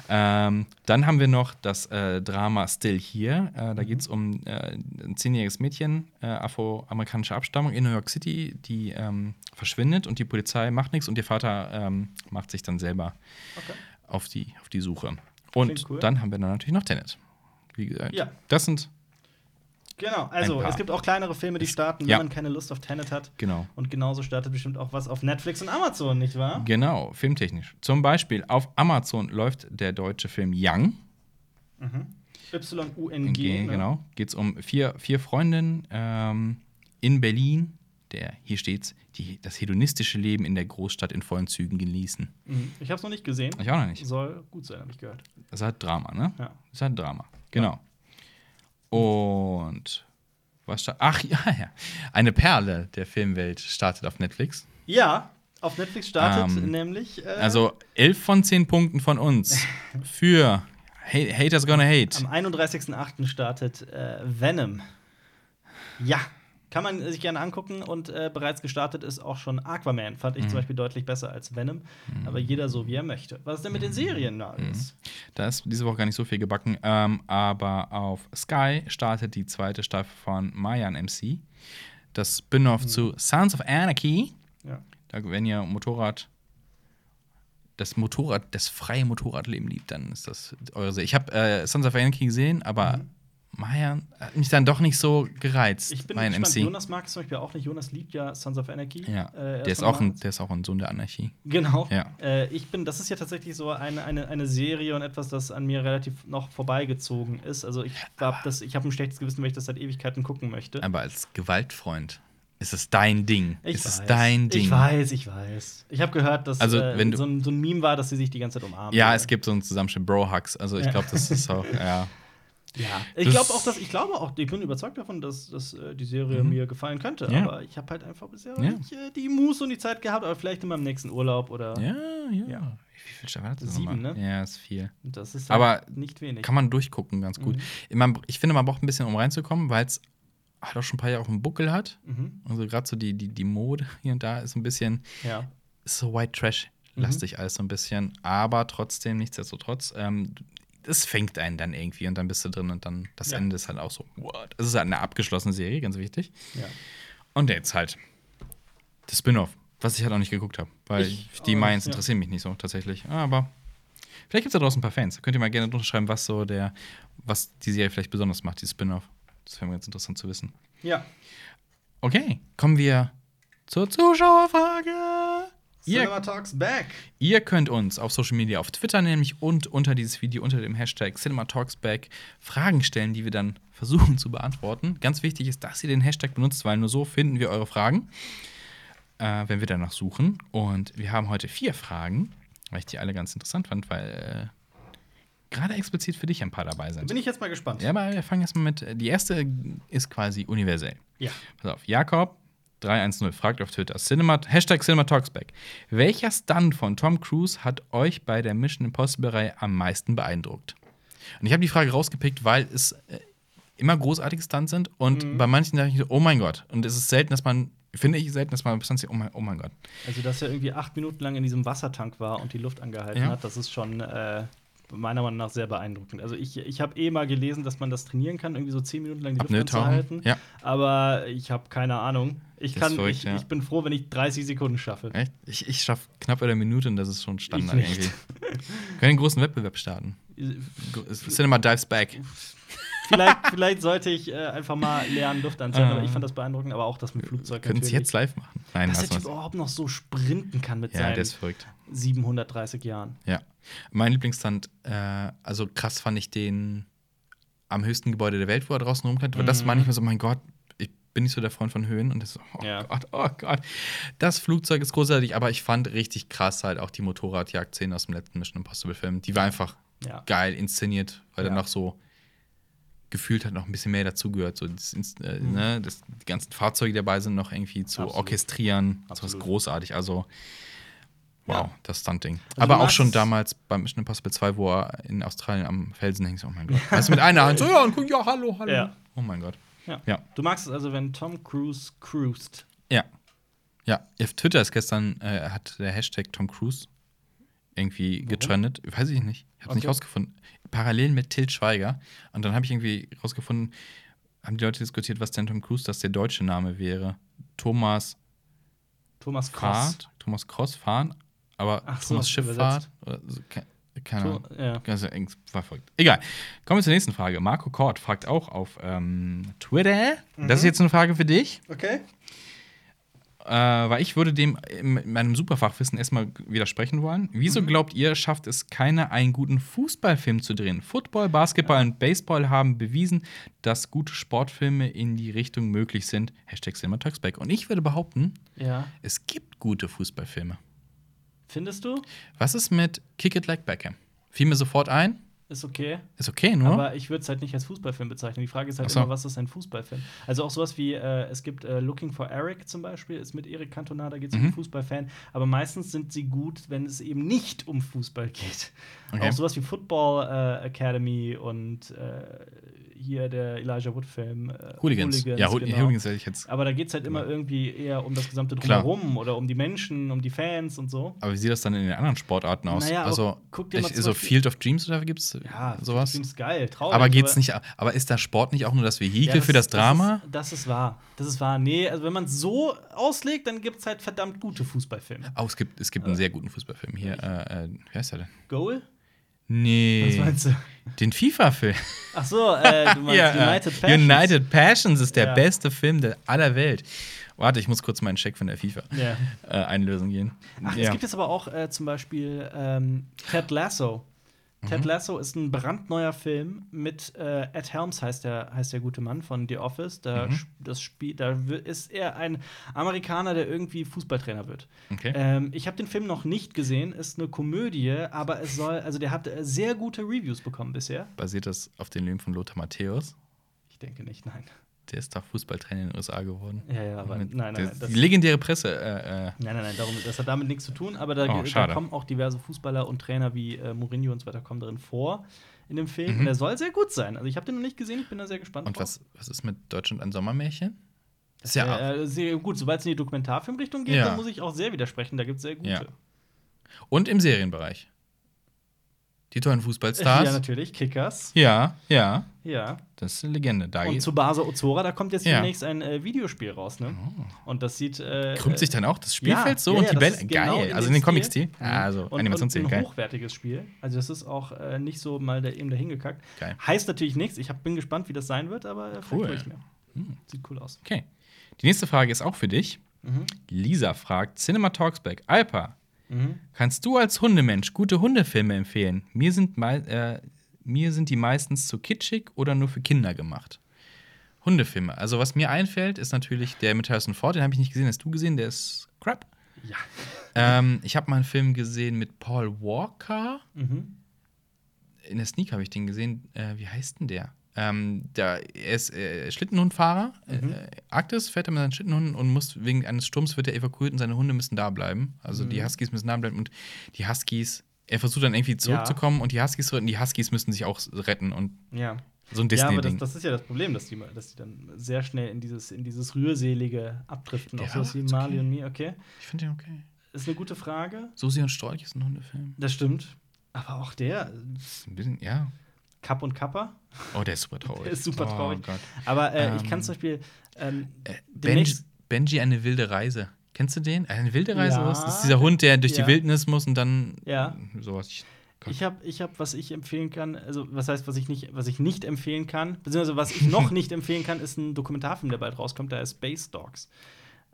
Ähm, dann haben wir noch das äh, Drama Still Here. Äh, da Mhm. geht es um äh, ein zehnjähriges Mädchen äh, afroamerikanischer Abstammung in New York City, die ähm, verschwindet und die Polizei macht nichts und ihr Vater ähm, macht sich dann selber Okay. auf, die, auf die Suche. Und cool. dann haben wir dann natürlich noch Tenet. Wie gesagt, Ja. das sind, Genau, also es gibt auch kleinere Filme, die starten, wenn ja. man keine Lust auf Tenet hat. genau. Und genauso startet bestimmt auch was auf Netflix und Amazon, nicht wahr? Genau, filmtechnisch. Zum Beispiel auf Amazon läuft der deutsche Film Young. Y-U-N-G. G, ne? genau. Geht es um vier, vier Freundinnen ähm, in Berlin, der, hier steht's, die das hedonistische Leben in der Großstadt in vollen Zügen genießen. Mhm. Ich habe es noch nicht gesehen. Ich auch noch nicht. Soll gut sein, habe ich gehört. Das ist halt Drama, ne? Ja. Das ist halt Drama. Genau. Und was Ach ja, ja. Eine Perle der Filmwelt startet auf Netflix. Ja, auf Netflix startet Ähm, nämlich. Äh, Also elf von zehn Punkten von uns für Ha- Haters Gonna Hate. am 31.08. startet äh, Venom. Ja. Kann man sich gerne angucken und äh, bereits gestartet ist auch schon Aquaman. Fand Mhm. ich zum Beispiel deutlich besser als Venom. Aber jeder so, wie er möchte. Was ist denn mit den Serien da Mhm. alles? Da ist diese Woche gar nicht so viel gebacken. Ähm, aber auf Sky startet die zweite Staffel von Mayan MC. Das Spin-off zu Sons of Anarchy. Ja. Da, wenn ihr Motorrad, das Motorrad, das freie Motorradleben liebt, dann ist das eure Serie. Ich habe äh, Sons of Anarchy gesehen, aber Mayan hat mich dann doch nicht so gereizt. Ich bin Mayan gespannt. MC. Jonas mag es zum Beispiel auch nicht. Jonas liebt ja Sons of Anarchy. ja, Äh, der, ist auch ein, der ist auch ein Sohn der Anarchie. Genau. Ja. Äh, ich bin, das ist ja tatsächlich so eine, eine, eine Serie und etwas, das an mir relativ noch vorbeigezogen ist. Also ich habe das, ich habe ein schlechtes Gewissen, weil ich das seit Ewigkeiten gucken möchte. Aber als Gewaltfreund ist es dein Ding. Ich ist es weiß. dein Ding. Ich weiß, ich weiß. Ich habe gehört, dass Also, äh, so, ein, so ein Meme war, dass sie sich die ganze Zeit umarmen. Ja, es gibt so einen Zusammenschnitt Bro-Hugs. Also ich glaube, das ist auch, ja. Ja. Ich glaube auch, dass ich glaube auch, ich bin überzeugt davon, dass, dass äh, die Serie mir gefallen könnte. Mhm. Ja. Aber ich habe halt einfach bisher Ja. nicht äh, die Muße und die Zeit gehabt, aber vielleicht in meinem nächsten Urlaub oder. Ja, ja. Ja. Wie viel Staffel hat das Sieben, ne? Ja, ist viel. Das ist Aber halt nicht wenig. Kann man durchgucken, ganz gut. Man, ich finde, man braucht ein bisschen, um reinzukommen, weil es halt auch schon ein paar Jahre auf dem Buckel hat. Mhm. Also gerade so die, die, die Mode hier und da ist ein bisschen, Ja. so White Trash-lastig alles so ein bisschen. Aber trotzdem, nichtsdestotrotz, ähm, das fängt einen dann irgendwie und dann bist du drin und dann das Ja. Ende ist halt auch so, what? Es ist halt eine abgeschlossene Serie, ganz wichtig. ja. Und jetzt halt das Spin-off, was ich halt auch nicht geguckt habe, weil Ich die Mayans ja. interessieren mich nicht so tatsächlich. Aber vielleicht gibt es da draußen ein paar Fans. Da könnt ihr mal gerne drunter schreiben, was so der, was die Serie vielleicht besonders macht, die Spin-off. Das wäre mir ganz interessant zu wissen. Ja. Okay, kommen wir zur Zuschauerfrage. Ihr, ihr könnt uns auf Social Media, auf Twitter nämlich und unter dieses Video unter dem Hashtag CinemaTalksBack Fragen stellen, die wir dann versuchen zu beantworten. Ganz wichtig ist, dass ihr den Hashtag benutzt, weil nur so finden wir eure Fragen, äh, wenn wir danach suchen. Und wir haben heute vier Fragen, weil ich die alle ganz interessant fand, weil äh, gerade explizit für dich ein paar dabei sind. Bin ich jetzt mal gespannt. Ja, aber wir fangen erstmal mit. Die erste ist quasi universell. Ja. Pass auf, Jakob, 310 fragt auf Twitter. Cinema, Hashtag CinemaTalksback. Welcher Stunt von Tom Cruise hat euch bei der Mission Impossible-Reihe am meisten beeindruckt? Und ich habe die Frage rausgepickt, weil es äh, immer großartige Stunts sind und Mhm. bei manchen sage ich so, oh mein Gott. Und es ist selten, dass man, finde ich selten, dass man bis oh mein, oh mein Gott. Also, dass er irgendwie acht Minuten lang in diesem Wassertank war und die Luft angehalten Ja. hat, das ist schon äh, meiner Meinung nach sehr beeindruckend. Also, ich, ich habe eh mal gelesen, dass man das trainieren kann, irgendwie so zehn Minuten lang die Luft anzuhalten. Ja. Aber ich habe keine Ahnung. Ich, kann, verrückt, ich, ja. ich bin froh, wenn ich 30 Sekunden schaffe. Echt? Ich, ich schaffe knapp eine Minute und das ist schon Standard Ich nicht. irgendwie. Wir können einen großen Wettbewerb starten. Cinema Dives Back. vielleicht, vielleicht sollte ich äh, einfach mal lernen, Luft anzuhalten. Ah. aber ich fand das beeindruckend, aber auch das mit Flugzeug. Können es natürlich. jetzt live machen? Nein, Dass der Typ überhaupt noch so sprinten kann mit Ja, der seinen ist verrückt. 730 Jahren. Ja. Mein Lieblingsstand, äh, also krass fand ich den am höchsten Gebäude der Welt, wo er draußen rumklettert. Mhm. Das mehr so, mein Gott, ich bin nicht so der Freund von Höhen. Und das so, oh Ja. Gott, oh Gott. Das Flugzeug ist großartig, aber ich fand richtig krass halt auch die Motorradjagd-Szene aus dem letzten Mission Impossible-Film. Die war einfach Ja. geil inszeniert, weil Ja. dann noch so gefühlt hat noch ein bisschen mehr dazugehört. So das, äh, Mhm. ne, das, die ganzen Fahrzeuge, die dabei sind, noch irgendwie zu Absolut. orchestrieren. Das war großartig. Also, wow, Ja. das Stunting. Also Aber auch schon damals beim Mission Impossible 2, wo er in Australien am Felsen hängt. Oh mein Gott. Du, mit einer Hand so, ja, und guck, ja, hallo, hallo. Ja. Oh mein Gott. Ja. Ja. Du magst es also, wenn Tom Cruise cruised. Ja. Ja, auf Twitter ist gestern, äh, hat der Hashtag Tom Cruise irgendwie Warum? getrennt. Weiß ich nicht. Ich habe nicht Okay. rausgefunden. Parallel mit Til Schweiger. Und dann habe ich irgendwie rausgefunden, haben die Leute diskutiert, was denn Tom Cruise, dass der deutsche Name wäre. Thomas Thomas Cross. Thomas Cross fahren, aber Ach so, Thomas Schifffahrt. So, keine To Ahnung. ja. Also, eng- verrückt. Egal. Kommen wir zur nächsten Frage. Marco Kort fragt auch auf ähm, Twitter. Das ist jetzt eine Frage für dich. Okay. Äh, weil ich würde dem in meinem Superfachwissen erstmal widersprechen wollen. Wieso Mhm. glaubt ihr, schafft es keiner, einen guten Fußballfilm zu drehen? Football, Basketball und Baseball haben bewiesen, dass gute Sportfilme in die Richtung möglich sind. Hashtag CinemaTalksback. Und ich würde behaupten, Ja. es gibt gute Fußballfilme. Findest du? Was ist mit Kick It Like Beckham? Fiel mir sofort ein. Ist okay. Ist okay, nur. Aber ich würde es halt nicht als Fußballfilm bezeichnen. Die Frage ist halt so. immer, was ist ein Fußballfilm? Also auch sowas wie, äh, es gibt äh, Looking for Eric zum Beispiel, ist mit Eric Cantona, da geht es um Mhm. einen Fußballfan. Aber meistens sind sie gut, wenn es eben nicht um Fußball geht. Okay. Auch sowas wie Football äh, Academy und äh, hier der Elijah Wood-Film. Äh, Hooligans. Ja, Hool genau. Hooligans hätte ich jetzt. Aber da geht es halt immer irgendwie eher um das gesamte Klar. Drumherum oder um die Menschen, um die Fans und so. Aber wie sieht das dann in den anderen Sportarten aus? Naja, also, guck dir mal ich, so Field of Dreams oder gibt es Ja, sowas? Ist geil, traurig. Aber geht's nicht, aber ist der Sport nicht auch nur das Vehikel Ja, für das Drama? Das ist, das ist wahr. Das ist wahr. Nee, also wenn man es so auslegt, dann gibt es halt verdammt gute Fußballfilme. Oh, es gibt, es gibt einen sehr guten Fußballfilm hier. Äh, äh, wie heißt der denn? Goal? Nee. Was meinst du? Den FIFA-Film. Ach so, äh, du meinst Ja, äh, United Passions. United Passions ist der Ja. beste Film der aller Welt. Warte, ich muss kurz meinen Scheck von der FIFA Ja. äh, einlösen gehen. Ach, ja. es gibt jetzt aber auch äh, zum Beispiel ähm, Ted Lasso. Mhm. Ted Lasso ist ein brandneuer Film mit äh, Ed Helms heißt der, heißt der gute Mann von The Office. Da, Mhm. das Spiel, da ist er ein Amerikaner, der irgendwie Fußballtrainer wird. okay. Ähm, ich habe den Film noch nicht gesehen, ist eine Komödie, aber es soll, also der hat äh, sehr gute Reviews bekommen bisher. Basiert das auf den Leben von Lothar Matthäus? Ich denke nicht, nein. Der ist doch Fußballtrainer in den USA geworden. Ja, ja, aber Mit- nein, nein, nein, das- Die legendäre Presse. Äh, äh, Nein, nein, nein, darum, das hat damit nichts zu tun, aber da, Oh, da kommen auch diverse Fußballer und Trainer wie äh, Mourinho und so weiter kommen darin vor in dem Film. Mhm. Und der soll sehr gut sein. Also ich habe den noch nicht gesehen, ich bin da sehr gespannt. und drauf. was, was ist mit Deutschland ein Sommermärchen? Ist ja, äh, sehr gut, sobald es in die Dokumentarfilmrichtung geht, Ja. dann muss ich auch sehr widersprechen. Da gibt es sehr gute. Ja. Und im Serienbereich. Die tollen Ja, Fußballstars. natürlich, Kickers. Ja, ja. Ja. Das ist eine Legende. Da Und zu Basa Ozora, da kommt jetzt Ja. demnächst ein äh, Videospiel raus, ne? Und das sieht. Äh, krümmt sich dann auch das Spielfeld ja, so ja, und ja, die Bälle. ist Geil. genau in also in den. Mhm. Ja, also und, Animationsstil. und ein hochwertiges Spiel. Also das ist auch äh, nicht so mal da eben dahingekackt. Geil. Heißt natürlich nichts. Ich hab, bin gespannt, wie das sein wird, aber äh, Cool. ich's mir. Sieht cool aus. Okay. Die nächste Frage ist auch für dich. Mhm. Lisa fragt: Cinema Talksback. Alpa, Mhm. kannst du als Hundemensch gute Hundefilme empfehlen? Mir sind, äh, mir sind die meistens zu kitschig oder nur für Kinder gemacht. Hundefilme. Also, was mir einfällt, ist natürlich der mit Harrison Ford. Den habe ich nicht gesehen. Hast du gesehen? Der ist crap. Ja. Ähm, ich habe mal einen Film gesehen mit Paul Walker. Mhm. In der Sneak habe ich den gesehen. Äh, wie heißt denn der? Ähm, da, er ist äh, Schlittenhundfahrer. Mhm. Äh, Arktis fährt er mit seinen Schlittenhunden und muss wegen eines Sturms wird er evakuiert und seine Hunde müssen da bleiben. Also die Mhm. Huskies müssen da bleiben und die Huskies. Er versucht dann irgendwie zurückzukommen und die Huskies retten. Die Huskies müssen sich auch retten und Ja. so ein Ja, aber das, Disney-Ding. das ist ja das Problem, dass die, dass die dann sehr schnell in dieses, in dieses Rührselige abdriften. Der Auch war wie ganz Marley okay. und Me, okay. ich finde den okay. Ist eine gute Frage. Susi und Strolch ist ein Hundefilm. Das stimmt. Aber auch der, Ist ein bisschen, ja. Kapp und Kappa. Oh, der ist super traurig. Der ist super traurig. Oh Gott. Aber äh, ich Ähm, kann zum Beispiel. Ähm, Äh, Benji, Benji, eine wilde Reise. Kennst du den? Eine wilde Reise? Ja. Das ist dieser Hund, der durch Ja. die Wildnis muss und dann Ja. sowas. Ich. Ich habe, ich hab, was ich empfehlen kann, also was heißt, was ich nicht, was ich nicht empfehlen kann, beziehungsweise was ich noch nicht empfehlen kann, ist ein Dokumentarfilm, der bald rauskommt, der heißt Space Dogs.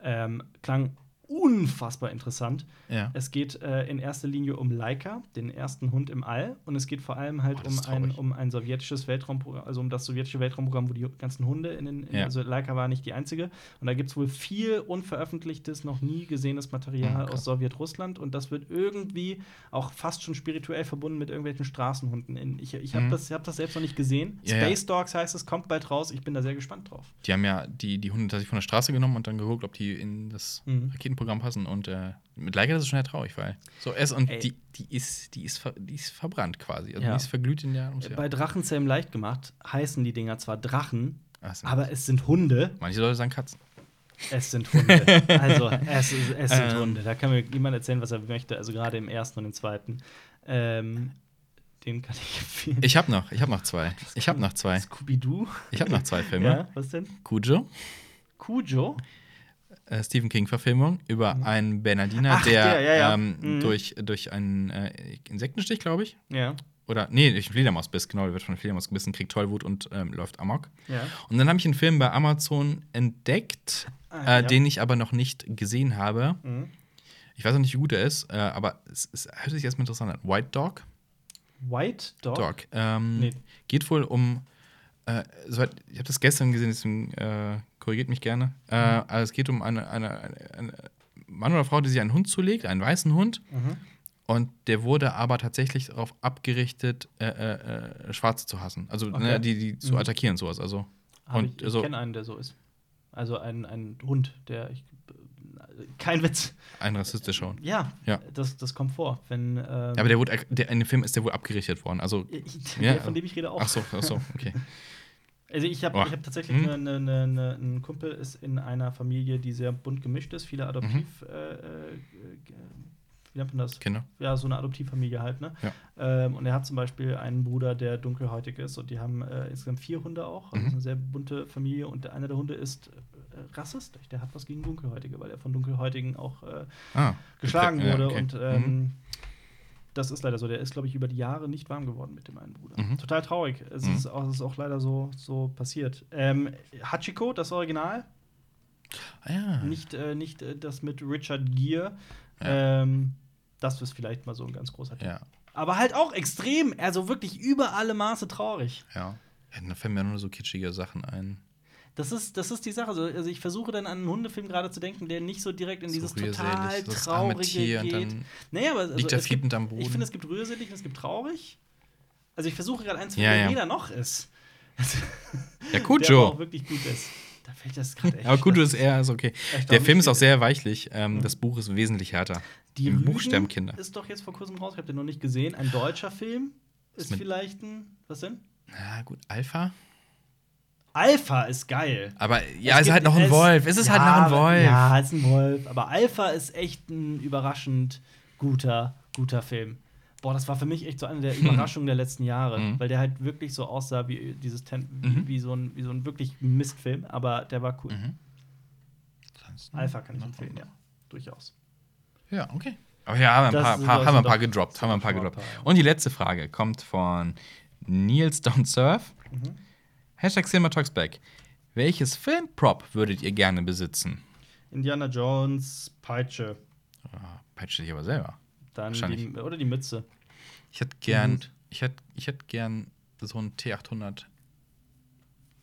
Ähm, klang unfassbar interessant. ja. Es geht äh, in erster Linie um Laika, den ersten Hund im All, und es geht vor allem halt Oh, um ein, um ein sowjetisches Weltraumprogramm, also um das sowjetische Weltraumprogramm, wo die ganzen Hunde in den, in, Ja. also Laika war nicht die einzige. Und da gibt es wohl viel unveröffentlichtes, noch nie gesehenes Material Oh Gott. aus Sowjetrussland und das wird irgendwie auch fast schon spirituell verbunden mit irgendwelchen Straßenhunden. In, ich ich habe Mhm. das, hab das selbst noch nicht gesehen. Ja. Space Dogs heißt es, kommt bald raus. Ich bin da sehr gespannt drauf. Die haben ja die, die Hunde tatsächlich von der Straße genommen und dann geguckt, ob die in das Mhm. Raketenprogramm passen. Und äh, mit Leica das ist schon sehr traurig, weil so es und Ey. die, die ist die ist die ist verbrannt quasi. Also Ja. die ist verglüht in der Atmosphäre. Bei Drachenzähmen leicht gemacht heißen die Dinger zwar Drachen, Ach aber es sind Hunde. Manche Leute sagen Katzen. Es sind Hunde. also, es, es sind Ähm. Hunde. Da kann mir niemand erzählen, was er möchte. Also, gerade im ersten und im zweiten. Ähm, den kann ich empfehlen. Ich habe noch, ich habe noch zwei. Ich habe noch zwei. Scooby-Doo. Ich habe noch zwei Filme. Ja, was denn? Cujo, Cujo. Äh, Stephen King-Verfilmung über einen Bernardiner, Ach, der, der, ja, ja. Ähm, Mhm. durch, durch einen äh, Insektenstich, glaube ich, Ja. oder nee, durch einen Fledermausbiss, genau, der wird von einer Fledermaus gebissen, kriegt Tollwut und ähm, läuft amok. Ja. Und dann habe ich einen Film bei Amazon entdeckt, Ah, äh, den ich aber noch nicht gesehen habe. Mhm. Ich weiß auch nicht, wie gut er ist, äh, aber es, es hört sich erstmal interessant an. White Dog. White Dog. Dog. Ähm, Nee. Geht wohl um. Äh, ich habe das gestern gesehen, deswegen äh, korrigiert mich gerne. Äh, also es geht um eine, eine, eine, Mann oder Frau, die sich einen Hund zulegt, einen weißen Hund. Mhm. Und der wurde aber tatsächlich darauf abgerichtet, äh, äh, äh, Schwarze zu hassen. Also Okay. ne, die, die zu Mhm. attackieren und sowas. Also, Hab Und ich ich so- kenne einen, der so ist. Also ein, ein Hund, der. Ich, kein Witz. ein rassistischer Hund. Ja, Ja. Das, das kommt vor. Wenn, ähm, Aber der wurde, der, in dem Film ist der wohl abgerichtet worden. Also, ich, Ja. der, von dem ich rede auch. ach so, ach so, okay. Also ich habe Oh. ich hab tatsächlich Mhm. ne, ne, ne, einen Kumpel ist in einer Familie, die sehr bunt gemischt ist, viele Adoptiv, Mhm. äh, wie nennt man das? Kinder. Ja, so eine Adoptivfamilie halt, ne? Ja. Ähm, und er hat zum Beispiel einen Bruder, der dunkelhäutig ist und die haben äh, insgesamt vier Hunde auch. Also Mhm. eine sehr bunte Familie und einer der Hunde ist äh, rassistisch. Der hat was gegen Dunkelhäutige, weil er von Dunkelhäutigen auch äh, Ah. geschlagen okay, ja, wurde. okay. Und ähm, Mhm. Das ist leider so. Der ist, glaube ich, über die Jahre nicht warm geworden mit dem einen Bruder. Mhm. Total traurig. Es, Mhm. ist auch, ist auch leider so, so passiert. Ähm, Hachiko, das Original, Ah, ja. nicht, äh, nicht äh, das mit Richard Gere. Ja. Ähm, das ist vielleicht mal so ein ganz großer Tipp. Ja, Aber halt auch extrem, also wirklich über alle Maße traurig. ja. ja. Da fallen mir nur so kitschige Sachen ein. Das ist, das ist die Sache. Also also ich versuche dann an einen Hundefilm gerade zu denken, der nicht so direkt in So dieses total traurige geht. Naja, aber also, liegt er es gibt- am Boden. Ich finde, es gibt rührselig und es gibt traurig. Also ich versuche gerade eins zu Ja, finden, ja. der jeder noch ist. Ja, Der Cujo. auch wirklich gut ist. Da fällt das gerade echt. Aber Cujo ist eher ist okay. echt Der Film ist auch sehr weichlich. Ähm, Mhm. Das Buch ist wesentlich härter. Die Im Buch sterben Kinder. Ist doch jetzt vor kurzem raus, ich habe den noch nicht gesehen. Ein deutscher Film ist mit- vielleicht ein. Was denn? Na gut, Alpha. Alpha ist geil. Aber ja, Es es ist halt noch ein Wolf. Es ist halt Ja, noch ein Wolf. Ja, es ist ein Wolf. Aber Alpha ist echt ein überraschend guter, guter Film. Boah, das war für mich echt so eine der Überraschungen der letzten Jahre, Mhm. weil der halt wirklich so aussah wie dieses Ten Mhm. wie, so ein, wie so ein wirklich Mistfilm, aber der war cool. Mhm. Alpha kann ich empfehlen, ja. Durchaus. Ja, okay. Aber ja, haben wir ein paar, paar, doch- haben wir ein paar gedroppt. Haben wir ein paar gedroppt. Und die letzte Frage kommt von Nils Don't Surf. Mhm. Hashtag Cinema Talks Back. Welches Filmprop würdet ihr gerne besitzen? Indiana Jones, Peitsche, Ah, Peitsche dich aber selber. dann die, oder die Mütze. Ich hätte gern, ich hätte, ich hätte gern so ein T800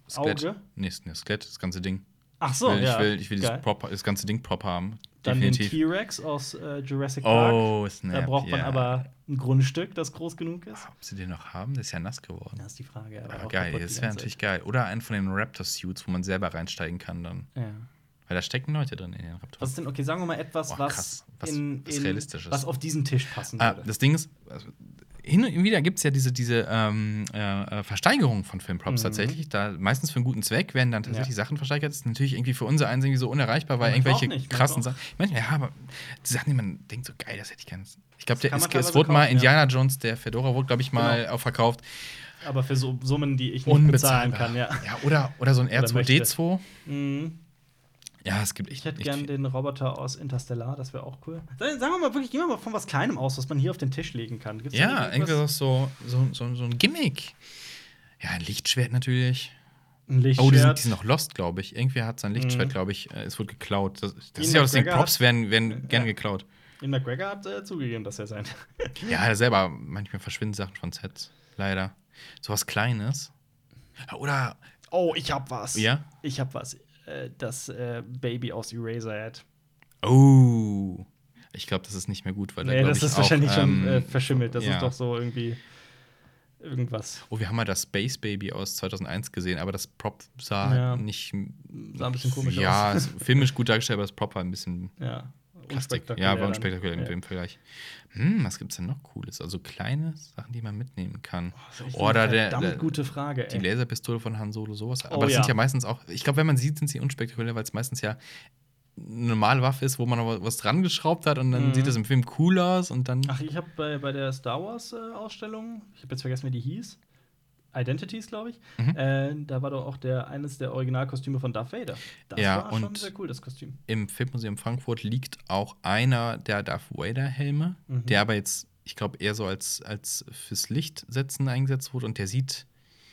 Skelett. Auge? Nee, nee, Skelett, das ganze Ding. Ach so, ich will, ja. ich will, ich will dieses. Prop, das ganze Ding Prop haben. Dann den definitiv. T-Rex aus äh, Jurassic Park. Oh, Snap. da braucht man ja. aber ein Grundstück, das groß genug ist. Ob sie den noch haben? Der ist ja nass geworden. Das ist die Frage. aber Aber auch geil, das wäre natürlich geil. Oder einen von den Raptor-Suits, wo man selber reinsteigen kann dann. Ja. Weil da stecken Leute drin in den Raptor. Was ist denn, okay, sagen wir mal etwas, Boah, was. Was- in, was in, was auf diesen Tisch passen Ah, würde. das Ding ist, also, hin und wieder gibt es ja diese, diese ähm, äh, äh, Versteigerung von Filmprops Mhm. tatsächlich. Da meistens für einen guten Zweck werden dann tatsächlich Ja. Sachen versteigert. Das ist natürlich irgendwie für unser eins irgendwie so unerreichbar, weil irgendwelche nicht, krassen Sachen. Manchmal, ja, aber die Sachen, die man denkt, so geil, das hätte ich gerne. Ich glaube, es, es wurde mal kaufen, ja. Indiana Jones, der Fedora wurde, glaube ich, mal Genau. auch verkauft. aber für so Summen, die ich nicht bezahlen kann, ja. ja oder, oder so ein Oder möchte. R2D2. Mhm. Ja, es gibt echt. Ich hätte gern viel. den Roboter aus Interstellar, das wäre auch cool. Sagen wir mal wirklich, gehen wir mal von was Kleinem aus, was man hier auf den Tisch legen kann. Gibt's Ja, irgendwie so, so, so, so ein Gimmick. Ja, ein Lichtschwert natürlich. Ein Lichtschwert. Oh, die sind, die sind noch lost, glaube ich. Irgendwer hat sein Lichtschwert, Mhm. glaube ich. äh, Es wurde geklaut. Das, das ist ja aus den McGregor Props, werden, werden gerne Ja. geklaut. Ian McGregor hat äh, zugegeben, dass er sein. Ja, er selber, manchmal verschwinden Sachen von Sets. Leider. So was Kleines. Oder, Oh, ich hab was. ja? Ich hab was. Äh, das äh, Baby aus Eraserhead. Oh. Ich glaube, das ist nicht mehr gut, weil da, Nee, glaub das ist auch, wahrscheinlich schon ähm, äh, verschimmelt. Das ja. ist doch so irgendwie irgendwas. Oh, wir haben mal das Space Baby aus 2001 gesehen, aber das Prop sah Ja. nicht. Sah ein bisschen komisch ja, aus. es- filmisch gut dargestellt, aber das Prop war ein bisschen Ja. Plastik. Ja, war unspektakulär Ja. mit dem Vergleich. Hm, was gibt's denn noch Cooles? Also kleine Sachen, die man mitnehmen kann. Echt Oder der, verdammt der, gute Frage, die ey. Laserpistole von Han Solo, sowas. Aber Oh, das ja. sind ja meistens auch, ich glaube, wenn man sieht, sind sie unspektakulär, weil es meistens ja eine normale Waffe ist, wo man noch was dran geschraubt hat und dann Mhm. sieht das im Film cool aus und dann. Ach, ich habe bei, bei der Star Wars äh, Ausstellung, ich habe jetzt vergessen, wie die hieß. Identities, glaube ich. Mhm. Äh, da war doch auch der, eines der Originalkostüme von Darth Vader. Das Ja, war schon sehr cool, das Kostüm. Im Filmmuseum Frankfurt liegt auch einer der Darth Vader-Helme, Mhm. der aber jetzt, ich glaube, eher so als, als fürs Lichtsetzen eingesetzt wurde und der sieht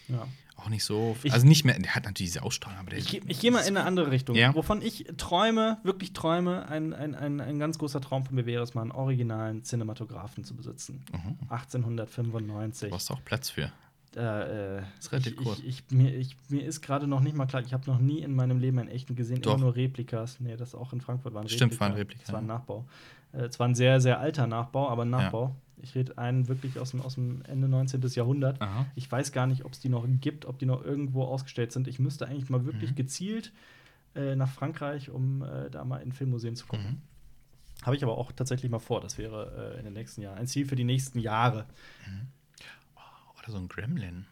Ja. auch nicht so. Ich- also nicht mehr, der hat natürlich diese Ausstrahlung, aber der Ich, ich gehe mal in eine andere Richtung. Ja. Wovon ich träume, wirklich träume, ein, ein, ein, ein ganz großer Traum von mir wäre es mal, einen originalen Cinematografen zu besitzen. Mhm. 1895. Du brauchst auch Platz für. Äh, äh, Ist relativ ich, ich, ich, mir, ich, mir ist gerade noch nicht mal klar, ich habe noch nie in meinem Leben einen echten gesehen, Doch. immer nur Replikas. Nee, das auch in Frankfurt war ein Stimmt, Replika. war ein Replika, Das war ein ja. Nachbau. Äh, zwar ein sehr, sehr alter Nachbau, aber ein Ja. Nachbau. Ich rede einen wirklich aus dem, aus dem Ende 19. Jahrhundert. Aha. Ich weiß gar nicht, ob es die noch gibt, ob die noch irgendwo ausgestellt sind. Ich müsste eigentlich mal wirklich Mhm. gezielt äh, nach Frankreich, um äh, da mal in Filmmuseen zu gucken. Mhm. Habe ich aber auch tatsächlich mal vor. Das wäre äh, in den nächsten Jahren ein Ziel für die nächsten Jahre. Oder so ein Gremlin.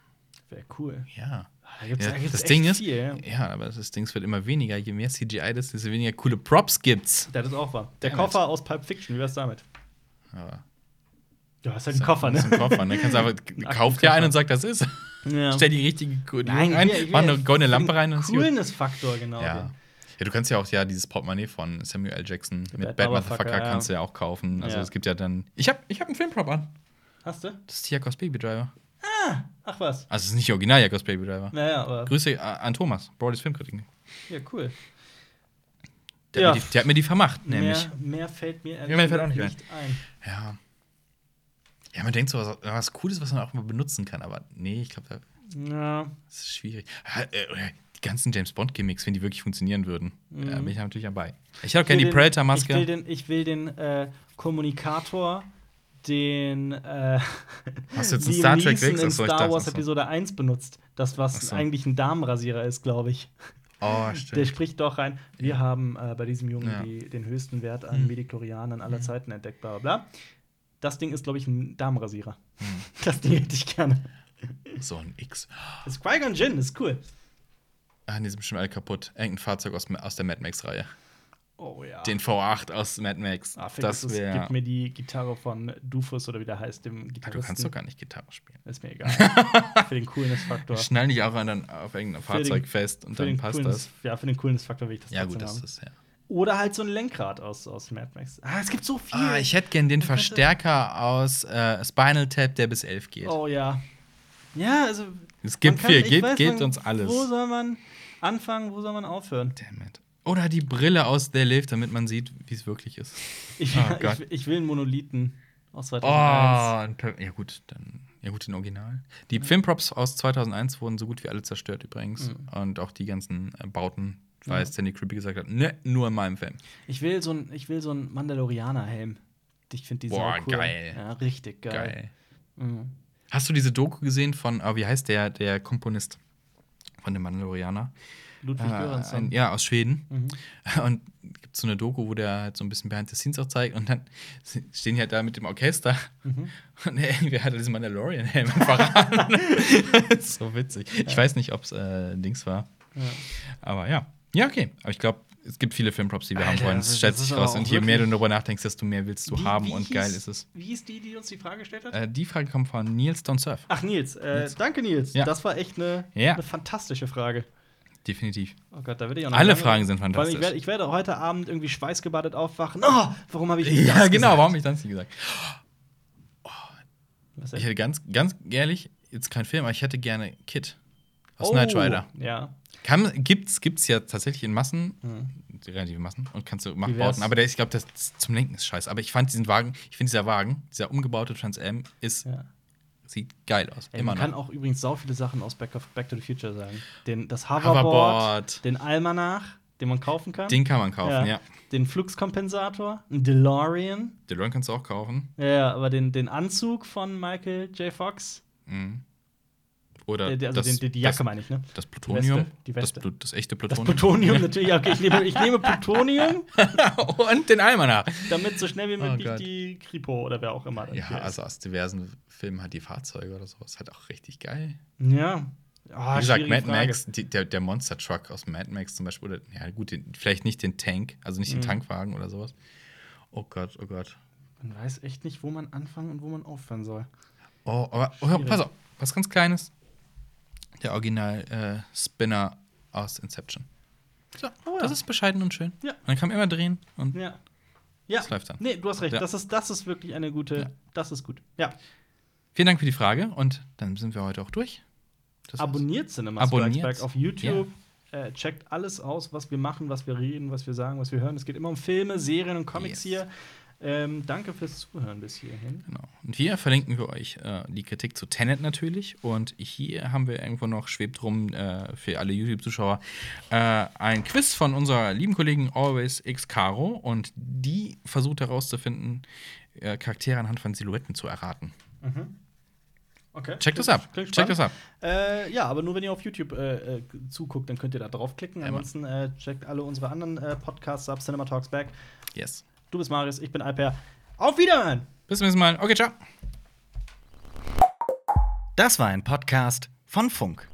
Wäre cool. Ja. Da gibt's, ja da gibt's das Ding ist, viel, ja. ja, aber das Ding wird immer weniger. Je mehr CGI das ist, desto weniger coole Props gibt's. Das ist auch wahr. Der Damn it. Koffer aus Pulp Fiction, wie wär's damit? Aber Du hast halt einen Koffer, Das ist ne? ein Koffer. Ne? Kannst einfach, Ach, kauft dir einen und sagt, das ist. Ja. Stell die richtige Nein, ein, hier- hier- mach eine goldene Lampe rein und ist gut. Coolness-Faktor, genau. Ja. ja, du kannst ja auch ja dieses Portemonnaie von Samuel L. Jackson mit Bad Bad Motherfucker, Motherfucker ja. kannst du ja auch kaufen. Also Ja. es gibt ja dann. Ich habe ich hab einen Filmprop an. Hast du? Das ist Jakobs Baby Driver. Ach was. Also es ist nicht original Jakobs Baby Driver. Naja, aber. Grüße äh, an Thomas, Broadys Filmkritiken. Ja, cool. Der, Ja. hat mir die, der hat mir die vermacht, nämlich. Mehr, mehr fällt mir Ja, mir fällt auch nicht nicht ein. Ja. Ja, man denkt so, was, was Cooles, was man auch mal benutzen kann, aber nee, ich glaube, Ja. das ist schwierig. Ja, äh, die ganzen James Bond-Gimmicks, wenn die wirklich funktionieren würden, Mhm. da bin ich natürlich dabei. Ich will gerne die den- Predator-Maske. Ich will den, ich will den äh, Kommunikator, den äh, Hast du jetzt einen Star Trek Wix? in Star dachte, Wars. Episode 1 benutzt. Das, was so. eigentlich ein Damenrasierer ist, glaube ich. Oh, Der stimmt. spricht doch rein. Wir haben äh, bei diesem Jungen Ja. die, den höchsten Wert an Hm. Mediklorianern aller Zeiten entdeckt, bla bla bla. Das Ding ist, glaube ich, ein Damenrasierer. Hm. Das Ding hätte ich gerne. So ein X. Das ist Qui-Gon Jinn, ist cool. Ah, die sind bestimmt alle kaputt. Irgendein Fahrzeug aus, aus der Mad Max-Reihe. Oh ja. Den V8 aus Mad Max. ah, das wäre. Gib mir die Gitarre von Dufus oder wie der heißt, dem Ah, du Gitarristen. kannst doch gar nicht Gitarre spielen. Ist mir egal. für den Coolness-Faktor. Schnall dich auch an, dann auf irgendein Für den- Fahrzeug fest und dann passt Coolness, das. Ja, für den Coolness-Faktor will ich das Ja, gut, das haben. ist ja. Oder halt so ein Lenkrad aus, aus Mad Max. Ah, es gibt so viel. Ah, ich hätte gern den Verstärker aus äh, Spinal Tap, der bis 11 geht. Oh ja. Ja, also. Es gibt kann- viel, gibt, weiß, gibt man- uns alles. Wo soll man anfangen, wo soll man aufhören? Damn it. Oder die Brille aus der Lift, damit man sieht, wie es wirklich ist. Ich, Oh ich, ich will einen Monolithen aus Oh, 2001. ein Per- ja gut, dann ja gut, den Original. Die Filmprops aus 2001 wurden so gut wie alle zerstört übrigens Mhm. und auch die ganzen äh, Bauten weil Ja. Stanley Kubrick gesagt hat, ne, nur in meinem Film. Ich will so ein, ich will so ein Mandalorianer-Helm. Ich finde die Boah, sau cool. geil. Ja, richtig geil. Geil. Mhm. Hast du diese Doku gesehen von, oh, wie heißt der, der Komponist von dem Mandalorianer? Ludwig Äh, Göransson. ein, ja, aus Schweden. Mhm. Und gibt so eine Doku, wo der halt so ein bisschen Behind the Scenes auch zeigt. Und dann stehen die halt da mit dem Orchester. Mhm. Und irgendwie hat er diesen Mandalorian-Helm verraten. so witzig. Ich weiß nicht, ob es äh, Dings war. Ja. Aber ja. Ja, okay. Aber ich glaube, es gibt viele Filmprops, die wir haben Alter, wollen. das ist aber raus. Und je mehr du darüber nachdenkst, desto mehr willst du Wie- haben. wie und hieß- geil ist es. Wie hieß die, die uns die Frage gestellt hat? Äh, die Frage kommt von Nils Don't Surf. Ach, Nils. Äh, Nils. Danke, Nils. Ja. Das war echt eine, Ja. eine fantastische Frage. Definitiv. Oh Gott, da werde ich auch noch Alle Fragen sind fantastisch. Ich werde, ich werde heute Abend irgendwie schweißgebadet aufwachen. Oh, warum habe ich Ja, das genau. gesagt? Warum hab ich das nicht gesagt? Was Ich hätte ganz, ganz ehrlich, jetzt kein Film, aber ich hätte gerne Kid aus Oh, Knight Rider. Ja. Kann, gibt's, gibt's ja tatsächlich in Massen, Hm. relative Massen, und kannst du? Machbauten. Aber der, ich glaube, das zum Lenken ist scheiße. Aber ich fand diesen Wagen, ich finde dieser Wagen, dieser umgebaute Trans Am, ist, ja. Sieht geil aus. Ey, Immer man noch. kann auch übrigens sau viele Sachen aus Back, of, Back to the Future sagen. Den, das Hoverboard, Hoverboard. den Almanach, den man kaufen kann. Den kann man kaufen, ja. Den Fluxkompensator, ein DeLorean. Den Ron kannst du auch kaufen. Ja, aber den, den Anzug von Michael J. Fox. Mhm. Oder Der, der, also das, den, die, die Jacke das, meine ich, ne? das Plutonium. Weste, die das, Weste. Plu- das echte Das Plutonium. Plutonium natürlich. Ja, okay, ich nehme, ich nehme Plutonium, und den Almanach. damit so schnell wie möglich Oh die Kripo oder wer auch immer Ja, also aus diversen Filmen hat die Fahrzeuge oder sowas halt auch richtig geil. Ja. Ah, Wie gesagt, Mad Frage. Max, die, der, der Monster Truck aus Mad Max zum Beispiel, oder ja gut, den, vielleicht nicht den Tank, also nicht den Mhm. Tankwagen oder sowas. Oh Gott, oh Gott. Man weiß echt nicht, wo man anfangen und wo man aufhören soll. Oh, aber oh, pass auf, was ganz Kleines. Der Original äh, Spinner aus Inception. So, Oh ja. das ist bescheiden und schön. Ja. Man kann immer drehen und Ja. Ja. das läuft dann. Nee, du hast recht. Ja. Das, ist, das ist wirklich eine gute. Ja. Das ist gut. Ja. Vielen Dank für die Frage und dann sind wir heute auch durch. Das war's. Abonniert Cinema Abonniert. Strikes auf YouTube. Äh, checkt alles aus, was wir machen, was wir reden, was wir sagen, was wir hören. Es geht immer um Filme, Serien und Comics Yes. hier. Ähm, danke fürs Zuhören bis hierhin. Genau. Und hier verlinken wir euch äh, die Kritik zu Tenet natürlich. Und hier haben wir irgendwo noch, schwebt rum äh, für alle YouTube-Zuschauer, äh, ein Quiz von unserer lieben Kollegin Always X Caro. Und die versucht herauszufinden, äh, Charaktere anhand von Silhouetten zu erraten. Okay. Checkt das ab. Klingt Checkt das ab. Äh, ja, aber nur wenn ihr auf YouTube äh, äh, zuguckt, dann könnt ihr da draufklicken. Ansonsten äh, checkt alle unsere anderen äh, Podcasts ab, Cinema Talks Back. Yes. Du bist Marius, ich bin Alper. Auf Wiederhören! Bis zum nächsten Mal. Okay, ciao. Das war ein Podcast von Funk.